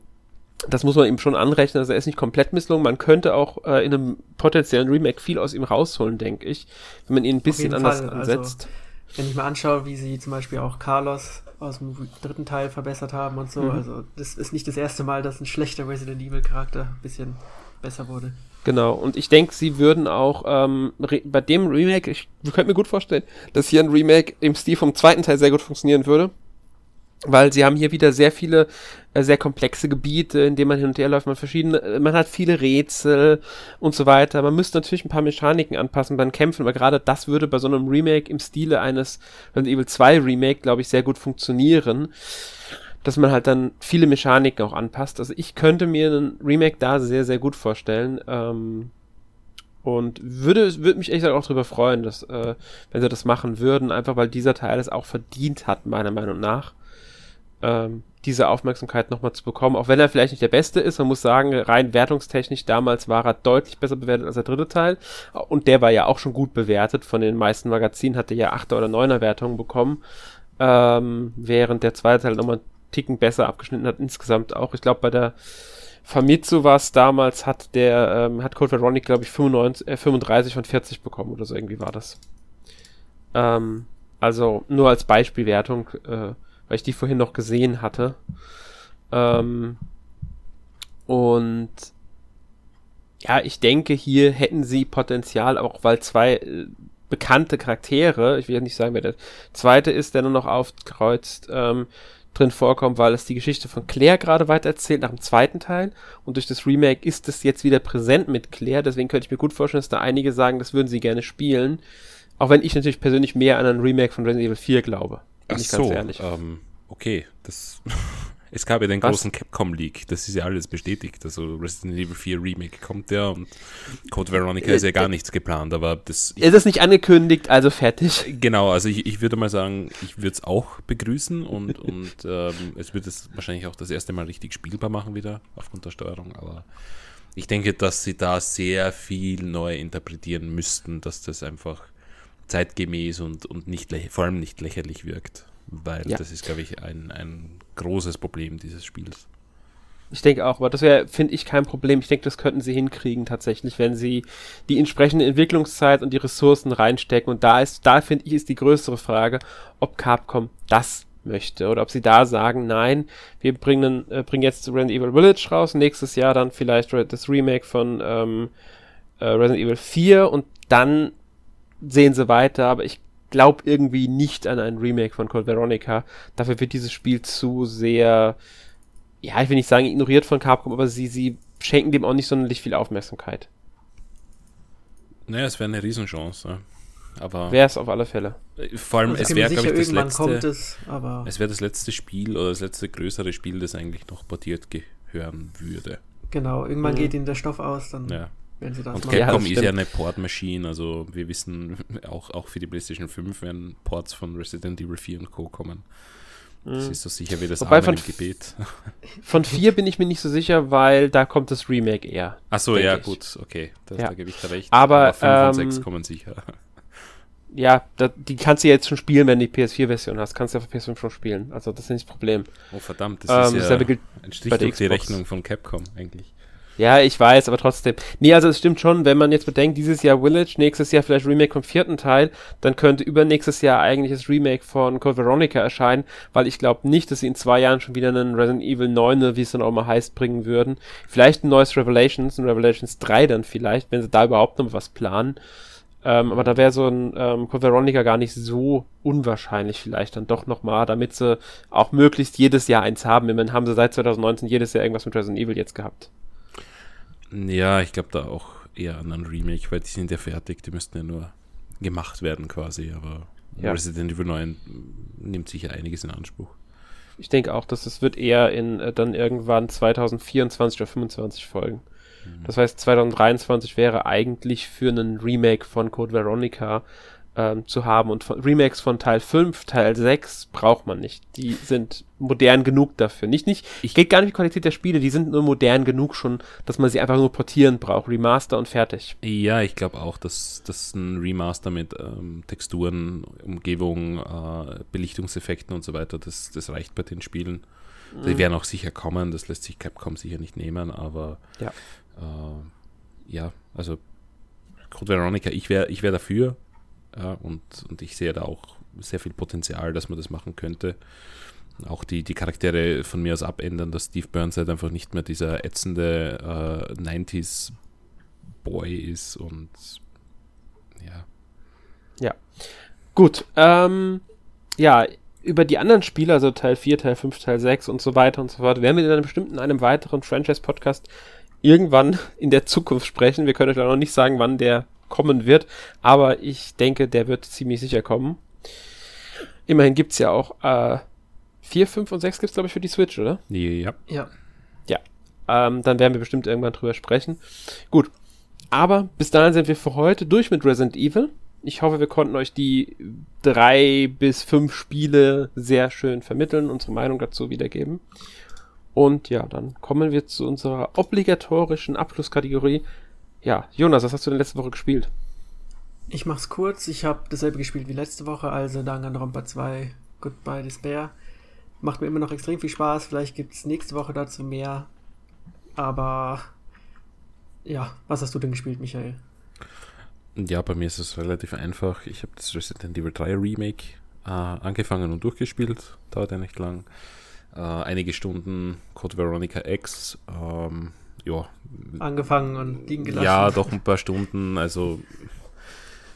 das muss man ihm schon anrechnen. Also er ist nicht komplett misslungen. Man könnte auch äh, in einem potenziellen Remake viel aus ihm rausholen, denke ich, wenn man ihn ein bisschen anders Fall. Also, ansetzt. Also, wenn ich mir anschaue, wie sie zum Beispiel auch Carlos aus dem dritten Teil verbessert haben und so. Mhm. Also das ist nicht das erste Mal, dass ein schlechter Resident Evil Charakter ein bisschen besser wurde. Genau, und ich denke, sie würden auch ähm, bei dem Remake, ich könnte mir gut vorstellen, dass hier ein Remake im Stil vom zweiten Teil sehr gut funktionieren würde weil sie haben hier wieder sehr viele äh, sehr komplexe Gebiete, in denen man hin und her läuft, man verschiedene, äh, man hat viele Rätsel und so weiter. Man müsste natürlich ein paar Mechaniken anpassen beim Kämpfen, aber gerade das würde bei so einem Remake im Stile eines Resident Evil 2 Remake, glaube ich, sehr gut funktionieren, dass man halt dann viele Mechaniken auch anpasst. Also ich könnte mir einen Remake da sehr, sehr gut vorstellen. Ähm, und würde, würde mich echt auch darüber freuen, dass, äh, wenn sie das machen würden, einfach weil dieser Teil es auch verdient hat, meiner Meinung nach ähm, diese Aufmerksamkeit nochmal zu bekommen, auch wenn er vielleicht nicht der beste ist. Man muss sagen, rein wertungstechnisch damals war er deutlich besser bewertet als der dritte Teil. Und der war ja auch schon gut bewertet. Von den meisten Magazinen hatte ja 8er oder 9er Wertungen bekommen. Ähm, während der zweite Teil nochmal einen Ticken besser abgeschnitten hat insgesamt auch. Ich glaube, bei der Famitsu war es damals, hat der, ähm, hat Code Veronica, glaube ich, 95, äh, 35 von 40 bekommen oder so irgendwie war das. Ähm, also nur als Beispielwertung, äh, weil ich die vorhin noch gesehen hatte. Ähm, und ja, ich denke, hier hätten sie Potenzial, auch weil zwei äh, bekannte Charaktere, ich will ja nicht sagen, wer der zweite ist, der nur noch aufkreuzt, ähm, drin vorkommen, weil es die Geschichte von Claire gerade weiter erzählt nach dem zweiten Teil und durch das Remake ist es jetzt wieder präsent mit Claire, deswegen könnte ich mir gut vorstellen, dass da einige sagen, das würden sie gerne spielen, auch wenn ich natürlich persönlich mehr an ein Remake von Resident Evil 4 glaube. Bin Ach ich so, ehrlich. Ähm, okay, das. es gab ja den Was? großen Capcom Leak, das ist ja alles bestätigt. Also Resident Evil 4 Remake kommt ja und Code Veronica ist ja gar nichts geplant, aber das. Ist es nicht angekündigt, also fertig? Genau, also ich, ich würde mal sagen, ich würde es auch begrüßen und, und ähm, es wird es wahrscheinlich auch das erste Mal richtig spielbar machen wieder aufgrund der Steuerung, aber ich denke, dass sie da sehr viel neu interpretieren müssten, dass das einfach zeitgemäß und, und nicht vor allem nicht lächerlich wirkt. Weil ja. das ist, glaube ich, ein, ein großes Problem dieses Spiels. Ich denke auch, aber das wäre, finde ich, kein Problem. Ich denke, das könnten sie hinkriegen tatsächlich, wenn sie die entsprechende Entwicklungszeit und die Ressourcen reinstecken. Und da ist, da finde ich, ist die größere Frage, ob Capcom das möchte oder ob sie da sagen, nein, wir bringen, äh, bringen jetzt Resident Evil Village raus, nächstes Jahr dann vielleicht das Remake von ähm, äh, Resident Evil 4 und dann sehen sie weiter, aber ich glaube irgendwie nicht an ein Remake von Code Veronica. Dafür wird dieses Spiel zu sehr, ja, ich will nicht sagen ignoriert von Capcom, aber sie, sie schenken dem auch nicht sonderlich viel Aufmerksamkeit. Naja, es wäre eine Riesenchance. Aber wäre es auf alle Fälle. Äh, vor allem, also es wäre, glaube ich, das letzte. Es, es wäre das letzte Spiel oder das letzte größere Spiel, das eigentlich noch portiert gehören würde. Genau, irgendwann mhm. geht ihnen der Stoff aus, dann ja wenn sie das Und machen. Capcom ja, ist ja eine Portmaschine, also wir wissen, auch, auch für die PlayStation 5 werden Ports von Resident Evil 4 und Co. kommen. Das mhm. ist so sicher wie das Wobei von, Gebet. Von 4 bin ich mir nicht so sicher, weil da kommt das Remake eher. Achso, ja, ich. gut, okay. Das, ja. Da gebe ich da recht. Aber, Aber 5 ähm, und 6 kommen sicher. Ja, da, die kannst du jetzt schon spielen, wenn du die PS4-Version hast. Kannst du auf PS5 schon spielen. Also, das ist nicht das Problem. Oh, verdammt, das ähm, ist ja ein Strich durch die Rechnung von Capcom eigentlich. Ja, ich weiß, aber trotzdem. Nee, also es stimmt schon, wenn man jetzt bedenkt, dieses Jahr Village, nächstes Jahr vielleicht Remake vom vierten Teil, dann könnte übernächstes Jahr eigentlich das Remake von Code Veronica erscheinen, weil ich glaube nicht, dass sie in zwei Jahren schon wieder einen Resident Evil 9, wie es dann auch mal heißt, bringen würden. Vielleicht ein neues Revelations, ein Revelations 3 dann vielleicht, wenn sie da überhaupt noch was planen. Ähm, aber da wäre so ein ähm, Code Veronica gar nicht so unwahrscheinlich vielleicht dann doch nochmal, damit sie auch möglichst jedes Jahr eins haben. Immerhin haben sie seit 2019 jedes Jahr irgendwas mit Resident Evil jetzt gehabt. Ja, ich glaube da auch eher an ein Remake, weil die sind ja fertig, die müssten ja nur gemacht werden quasi, aber ja. Resident Evil 9 nimmt sicher einiges in Anspruch. Ich denke auch, dass es wird eher in äh, dann irgendwann 2024 oder 2025 folgen. Das heißt, 2023 wäre eigentlich für einen Remake von Code Veronica ähm, zu haben. Und von, Remakes von Teil 5, Teil 6 braucht man nicht. Die sind modern genug dafür. Nicht, nicht, ich geht gar nicht die Qualität der Spiele, die sind nur modern genug schon, dass man sie einfach nur portieren braucht. Remaster und fertig. Ja, ich glaube auch, dass, dass ein Remaster mit ähm, Texturen, Umgebung, äh, Belichtungseffekten und so weiter, das, das reicht bei den Spielen. Mhm. Die werden auch sicher kommen, das lässt sich Capcom sicher nicht nehmen, aber ja, äh, ja also Code Veronica, ich wäre ich wär dafür, und, und ich sehe da auch sehr viel Potenzial, dass man das machen könnte. Auch die, die Charaktere von mir aus abändern, dass Steve Burnside einfach nicht mehr dieser ätzende äh, 90s Boy ist und ja. Ja. Gut. Ähm, ja, über die anderen Spiele, also Teil 4, Teil 5, Teil 6 und so weiter und so fort, werden wir dann bestimmt in einem weiteren Franchise-Podcast irgendwann in der Zukunft sprechen. Wir können euch noch nicht sagen, wann der kommen wird. Aber ich denke, der wird ziemlich sicher kommen. Immerhin gibt es ja auch äh, 4, 5 und 6 gibt es, glaube ich, für die Switch, oder? Ja. Ja. Ja. Ähm, dann werden wir bestimmt irgendwann drüber sprechen. Gut. Aber bis dahin sind wir für heute durch mit Resident Evil. Ich hoffe, wir konnten euch die drei bis fünf Spiele sehr schön vermitteln, unsere Meinung dazu wiedergeben. Und ja, dann kommen wir zu unserer obligatorischen Abschlusskategorie ja, Jonas, was hast du denn letzte Woche gespielt? Ich mach's kurz. Ich habe dasselbe gespielt wie letzte Woche, also Danganronpa 2 Goodbye Despair. Macht mir immer noch extrem viel Spaß. Vielleicht gibt's nächste Woche dazu mehr. Aber ja, was hast du denn gespielt, Michael? Ja, bei mir ist es relativ einfach. Ich habe das Resident Evil 3 Remake äh, angefangen und durchgespielt. Dauert ja nicht lang. Äh, einige Stunden Code Veronica X. Ähm, ja. Angefangen und liegen gelassen. Ja, doch ein paar Stunden. Also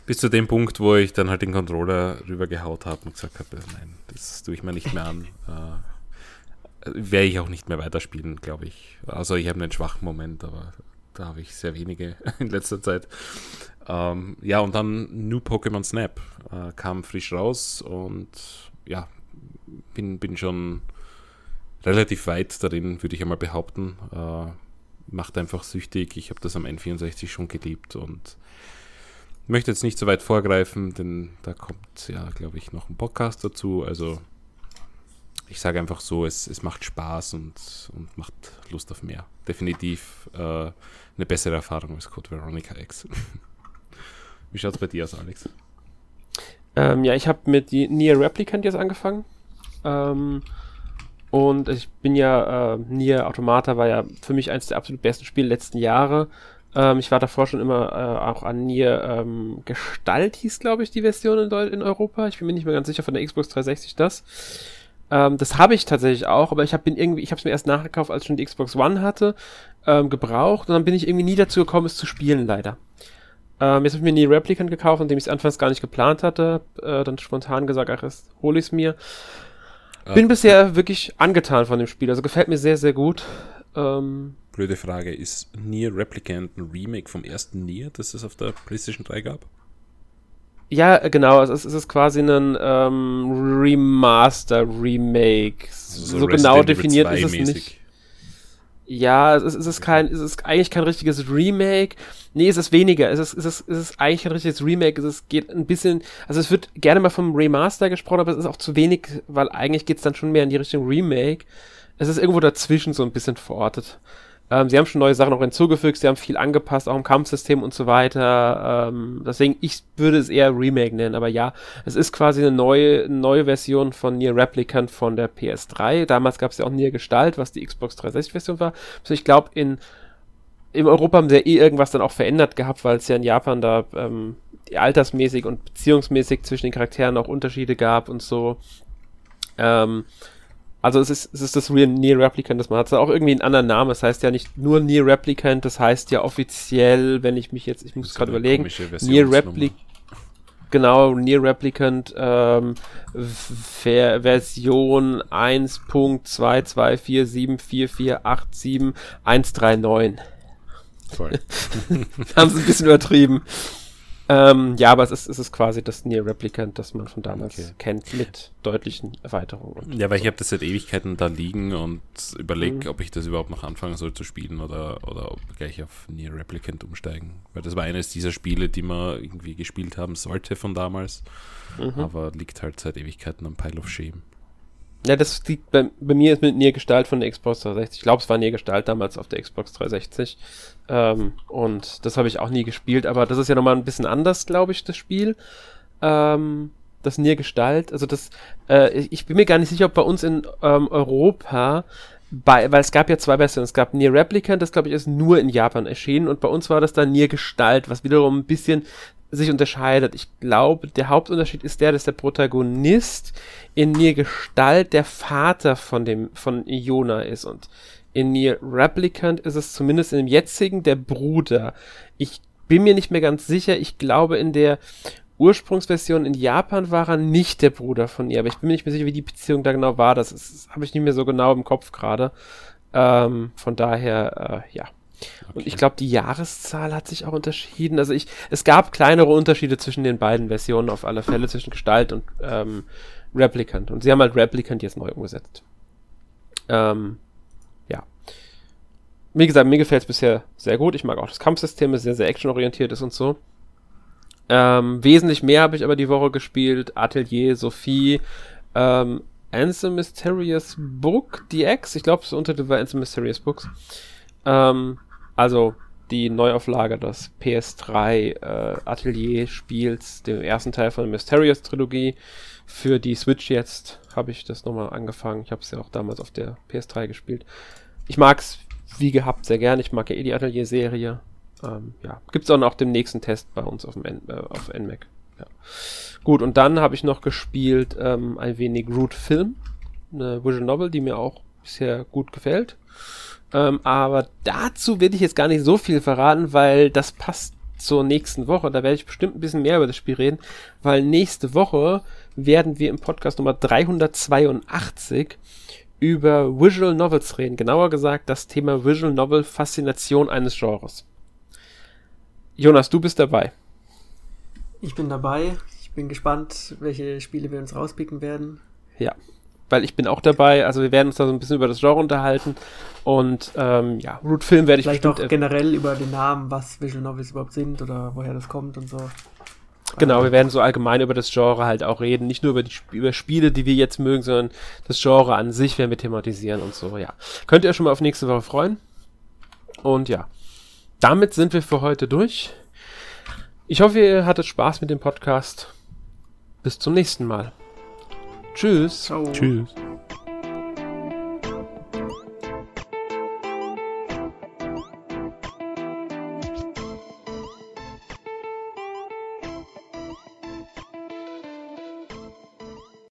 bis zu dem Punkt, wo ich dann halt den Controller rübergehaut habe und gesagt habe, nein, das tue ich mir nicht mehr an. äh, Werde ich auch nicht mehr weiterspielen, glaube ich. Also ich habe einen schwachen Moment, aber da habe ich sehr wenige in letzter Zeit. Ähm, ja, und dann New Pokémon Snap äh, kam frisch raus und ja, bin, bin schon relativ weit darin, würde ich einmal behaupten. Äh, macht einfach süchtig. Ich habe das am N64 schon geliebt und möchte jetzt nicht so weit vorgreifen, denn da kommt ja, glaube ich, noch ein Podcast dazu. Also ich sage einfach so, es, es macht Spaß und, und macht Lust auf mehr. Definitiv äh, eine bessere Erfahrung als Code Veronica X. Wie schaut es bei dir aus, Alex? Ähm, ja, ich habe mit Nier Replicant jetzt angefangen. Ähm, und ich bin ja, äh, Nier Automata war ja für mich eines der absolut besten Spiele letzten Jahre. Ähm, ich war davor schon immer äh, auch an Nier ähm, Gestalt hieß, glaube ich, die Version in, in, Europa. Ich bin mir nicht mehr ganz sicher von der Xbox 360 das. Ähm, das habe ich tatsächlich auch, aber ich habe irgendwie, ich habe es mir erst nachgekauft, als ich schon die Xbox One hatte, ähm, gebraucht und dann bin ich irgendwie nie dazu gekommen, es zu spielen, leider. Ähm, jetzt habe ich mir nie Replicant gekauft, indem ich es anfangs gar nicht geplant hatte. Äh, dann spontan gesagt, ach, jetzt hole ich es mir. Bin bisher wirklich angetan von dem Spiel. Also gefällt mir sehr, sehr gut. Ähm, Blöde Frage. Ist Nier Replicant ein Remake vom ersten Nier, das es auf der PlayStation 3 gab? Ja, genau. Es ist, es ist quasi ein ähm, Remaster, Remake. Also so, so genau definiert ist es mäßig. nicht. Ja, es ist, es ist kein, es ist eigentlich kein richtiges Remake. Nee, es ist weniger. Es ist, es ist, es ist eigentlich kein richtiges Remake. Es ist, geht ein bisschen, also es wird gerne mal vom Remaster gesprochen, aber es ist auch zu wenig, weil eigentlich geht's dann schon mehr in die Richtung Remake. Es ist irgendwo dazwischen so ein bisschen verortet. Ähm, sie haben schon neue Sachen auch hinzugefügt, sie haben viel angepasst, auch im Kampfsystem und so weiter. Ähm, deswegen, ich würde es eher Remake nennen, aber ja, es ist quasi eine neue, neue Version von Nier Replicant von der PS3. Damals gab es ja auch Nier Gestalt, was die Xbox 360-Version war. Also ich glaube, in in Europa haben sie ja eh irgendwas dann auch verändert gehabt, weil es ja in Japan da ähm, altersmäßig und beziehungsmäßig zwischen den Charakteren auch Unterschiede gab und so. Ähm, also es ist, es ist das Real Near Replicant, das man hat. Es auch irgendwie einen anderen Namen. Das heißt ja nicht nur Near Replicant, das heißt ja offiziell, wenn ich mich jetzt, ich muss gerade überlegen, Near Replicant. Genau, Near Replicant ähm, Ver Version 1.22474487139. Toll. haben sie ein bisschen übertrieben. Ähm, ja, aber es ist, es ist quasi das Near Replicant, das man von damals okay. kennt, mit deutlichen Erweiterungen. Ja, weil ich habe das seit Ewigkeiten da liegen und überlege, mhm. ob ich das überhaupt noch anfangen soll zu spielen oder, oder ob gleich auf Near Replicant umsteigen. Weil das war eines dieser Spiele, die man irgendwie gespielt haben sollte von damals, mhm. aber liegt halt seit Ewigkeiten am Pile of Shame. Ja, das liegt bei, bei mir ist mit Nier Gestalt von der Xbox 360. Ich glaube, es war Nier Gestalt damals auf der Xbox 360. Ähm, und das habe ich auch nie gespielt, aber das ist ja nochmal ein bisschen anders, glaube ich, das Spiel. Ähm, das Nier Gestalt, also das, äh, ich bin mir gar nicht sicher, ob bei uns in ähm, Europa bei, weil es gab ja zwei Versionen. Es gab Nier Replicant, das glaube ich ist nur in Japan erschienen und bei uns war das dann Nier Gestalt, was wiederum ein bisschen sich unterscheidet. Ich glaube, der Hauptunterschied ist der, dass der Protagonist in Nier Gestalt der Vater von dem, von Iona ist und in Nier Replicant ist es zumindest in dem jetzigen der Bruder. Ich bin mir nicht mehr ganz sicher. Ich glaube, in der Ursprungsversion in Japan war er nicht der Bruder von ihr, aber ich bin mir nicht mehr sicher, wie die Beziehung da genau war. Das, das habe ich nicht mehr so genau im Kopf gerade. Ähm, von daher, äh, ja. Okay. Und ich glaube, die Jahreszahl hat sich auch unterschieden. Also ich, es gab kleinere Unterschiede zwischen den beiden Versionen auf alle Fälle, zwischen Gestalt und ähm, Replicant. Und sie haben halt Replicant jetzt neu umgesetzt. Ähm. Wie gesagt, mir gefällt es bisher sehr gut. Ich mag auch das Kampfsystem, es sehr, sehr actionorientiert ist und so. Ähm, wesentlich mehr habe ich aber die Woche gespielt. Atelier, Sophie, ähm, Answer Mysterious Book, DX. Ich glaube, das Untertitel war Answer Mysterious Books. Ähm, also die Neuauflage des PS3 äh, Atelier-Spiels, dem ersten Teil von der Mysterious Trilogie. Für die Switch jetzt habe ich das nochmal angefangen. Ich habe es ja auch damals auf der PS3 gespielt. Ich mag es wie gehabt sehr gern. Ich mag ja eh die Atelier-Serie. Ähm, ja, gibt es auch noch den nächsten Test bei uns auf, dem N äh, auf NMAC. Ja. Gut, und dann habe ich noch gespielt ähm, ein wenig Root Film, eine Visual Novel, die mir auch bisher gut gefällt. Ähm, aber dazu will ich jetzt gar nicht so viel verraten, weil das passt zur nächsten Woche. Da werde ich bestimmt ein bisschen mehr über das Spiel reden, weil nächste Woche werden wir im Podcast Nummer 382 über Visual Novels reden. Genauer gesagt das Thema Visual Novel Faszination eines Genres. Jonas, du bist dabei. Ich bin dabei. Ich bin gespannt, welche Spiele wir uns rauspicken werden. Ja weil ich bin auch dabei. Also wir werden uns da so ein bisschen über das Genre unterhalten. Und ähm, ja, Root Film werde ich Vielleicht auch generell über den Namen, was Visual Novels überhaupt sind oder woher das kommt und so. Genau, wir werden so allgemein über das Genre halt auch reden. Nicht nur über die über Spiele, die wir jetzt mögen, sondern das Genre an sich werden wir thematisieren und so, ja. Könnt ihr euch schon mal auf nächste Woche freuen. Und ja, damit sind wir für heute durch. Ich hoffe, ihr hattet Spaß mit dem Podcast. Bis zum nächsten Mal. Tschüss. Ciao. Tschüss.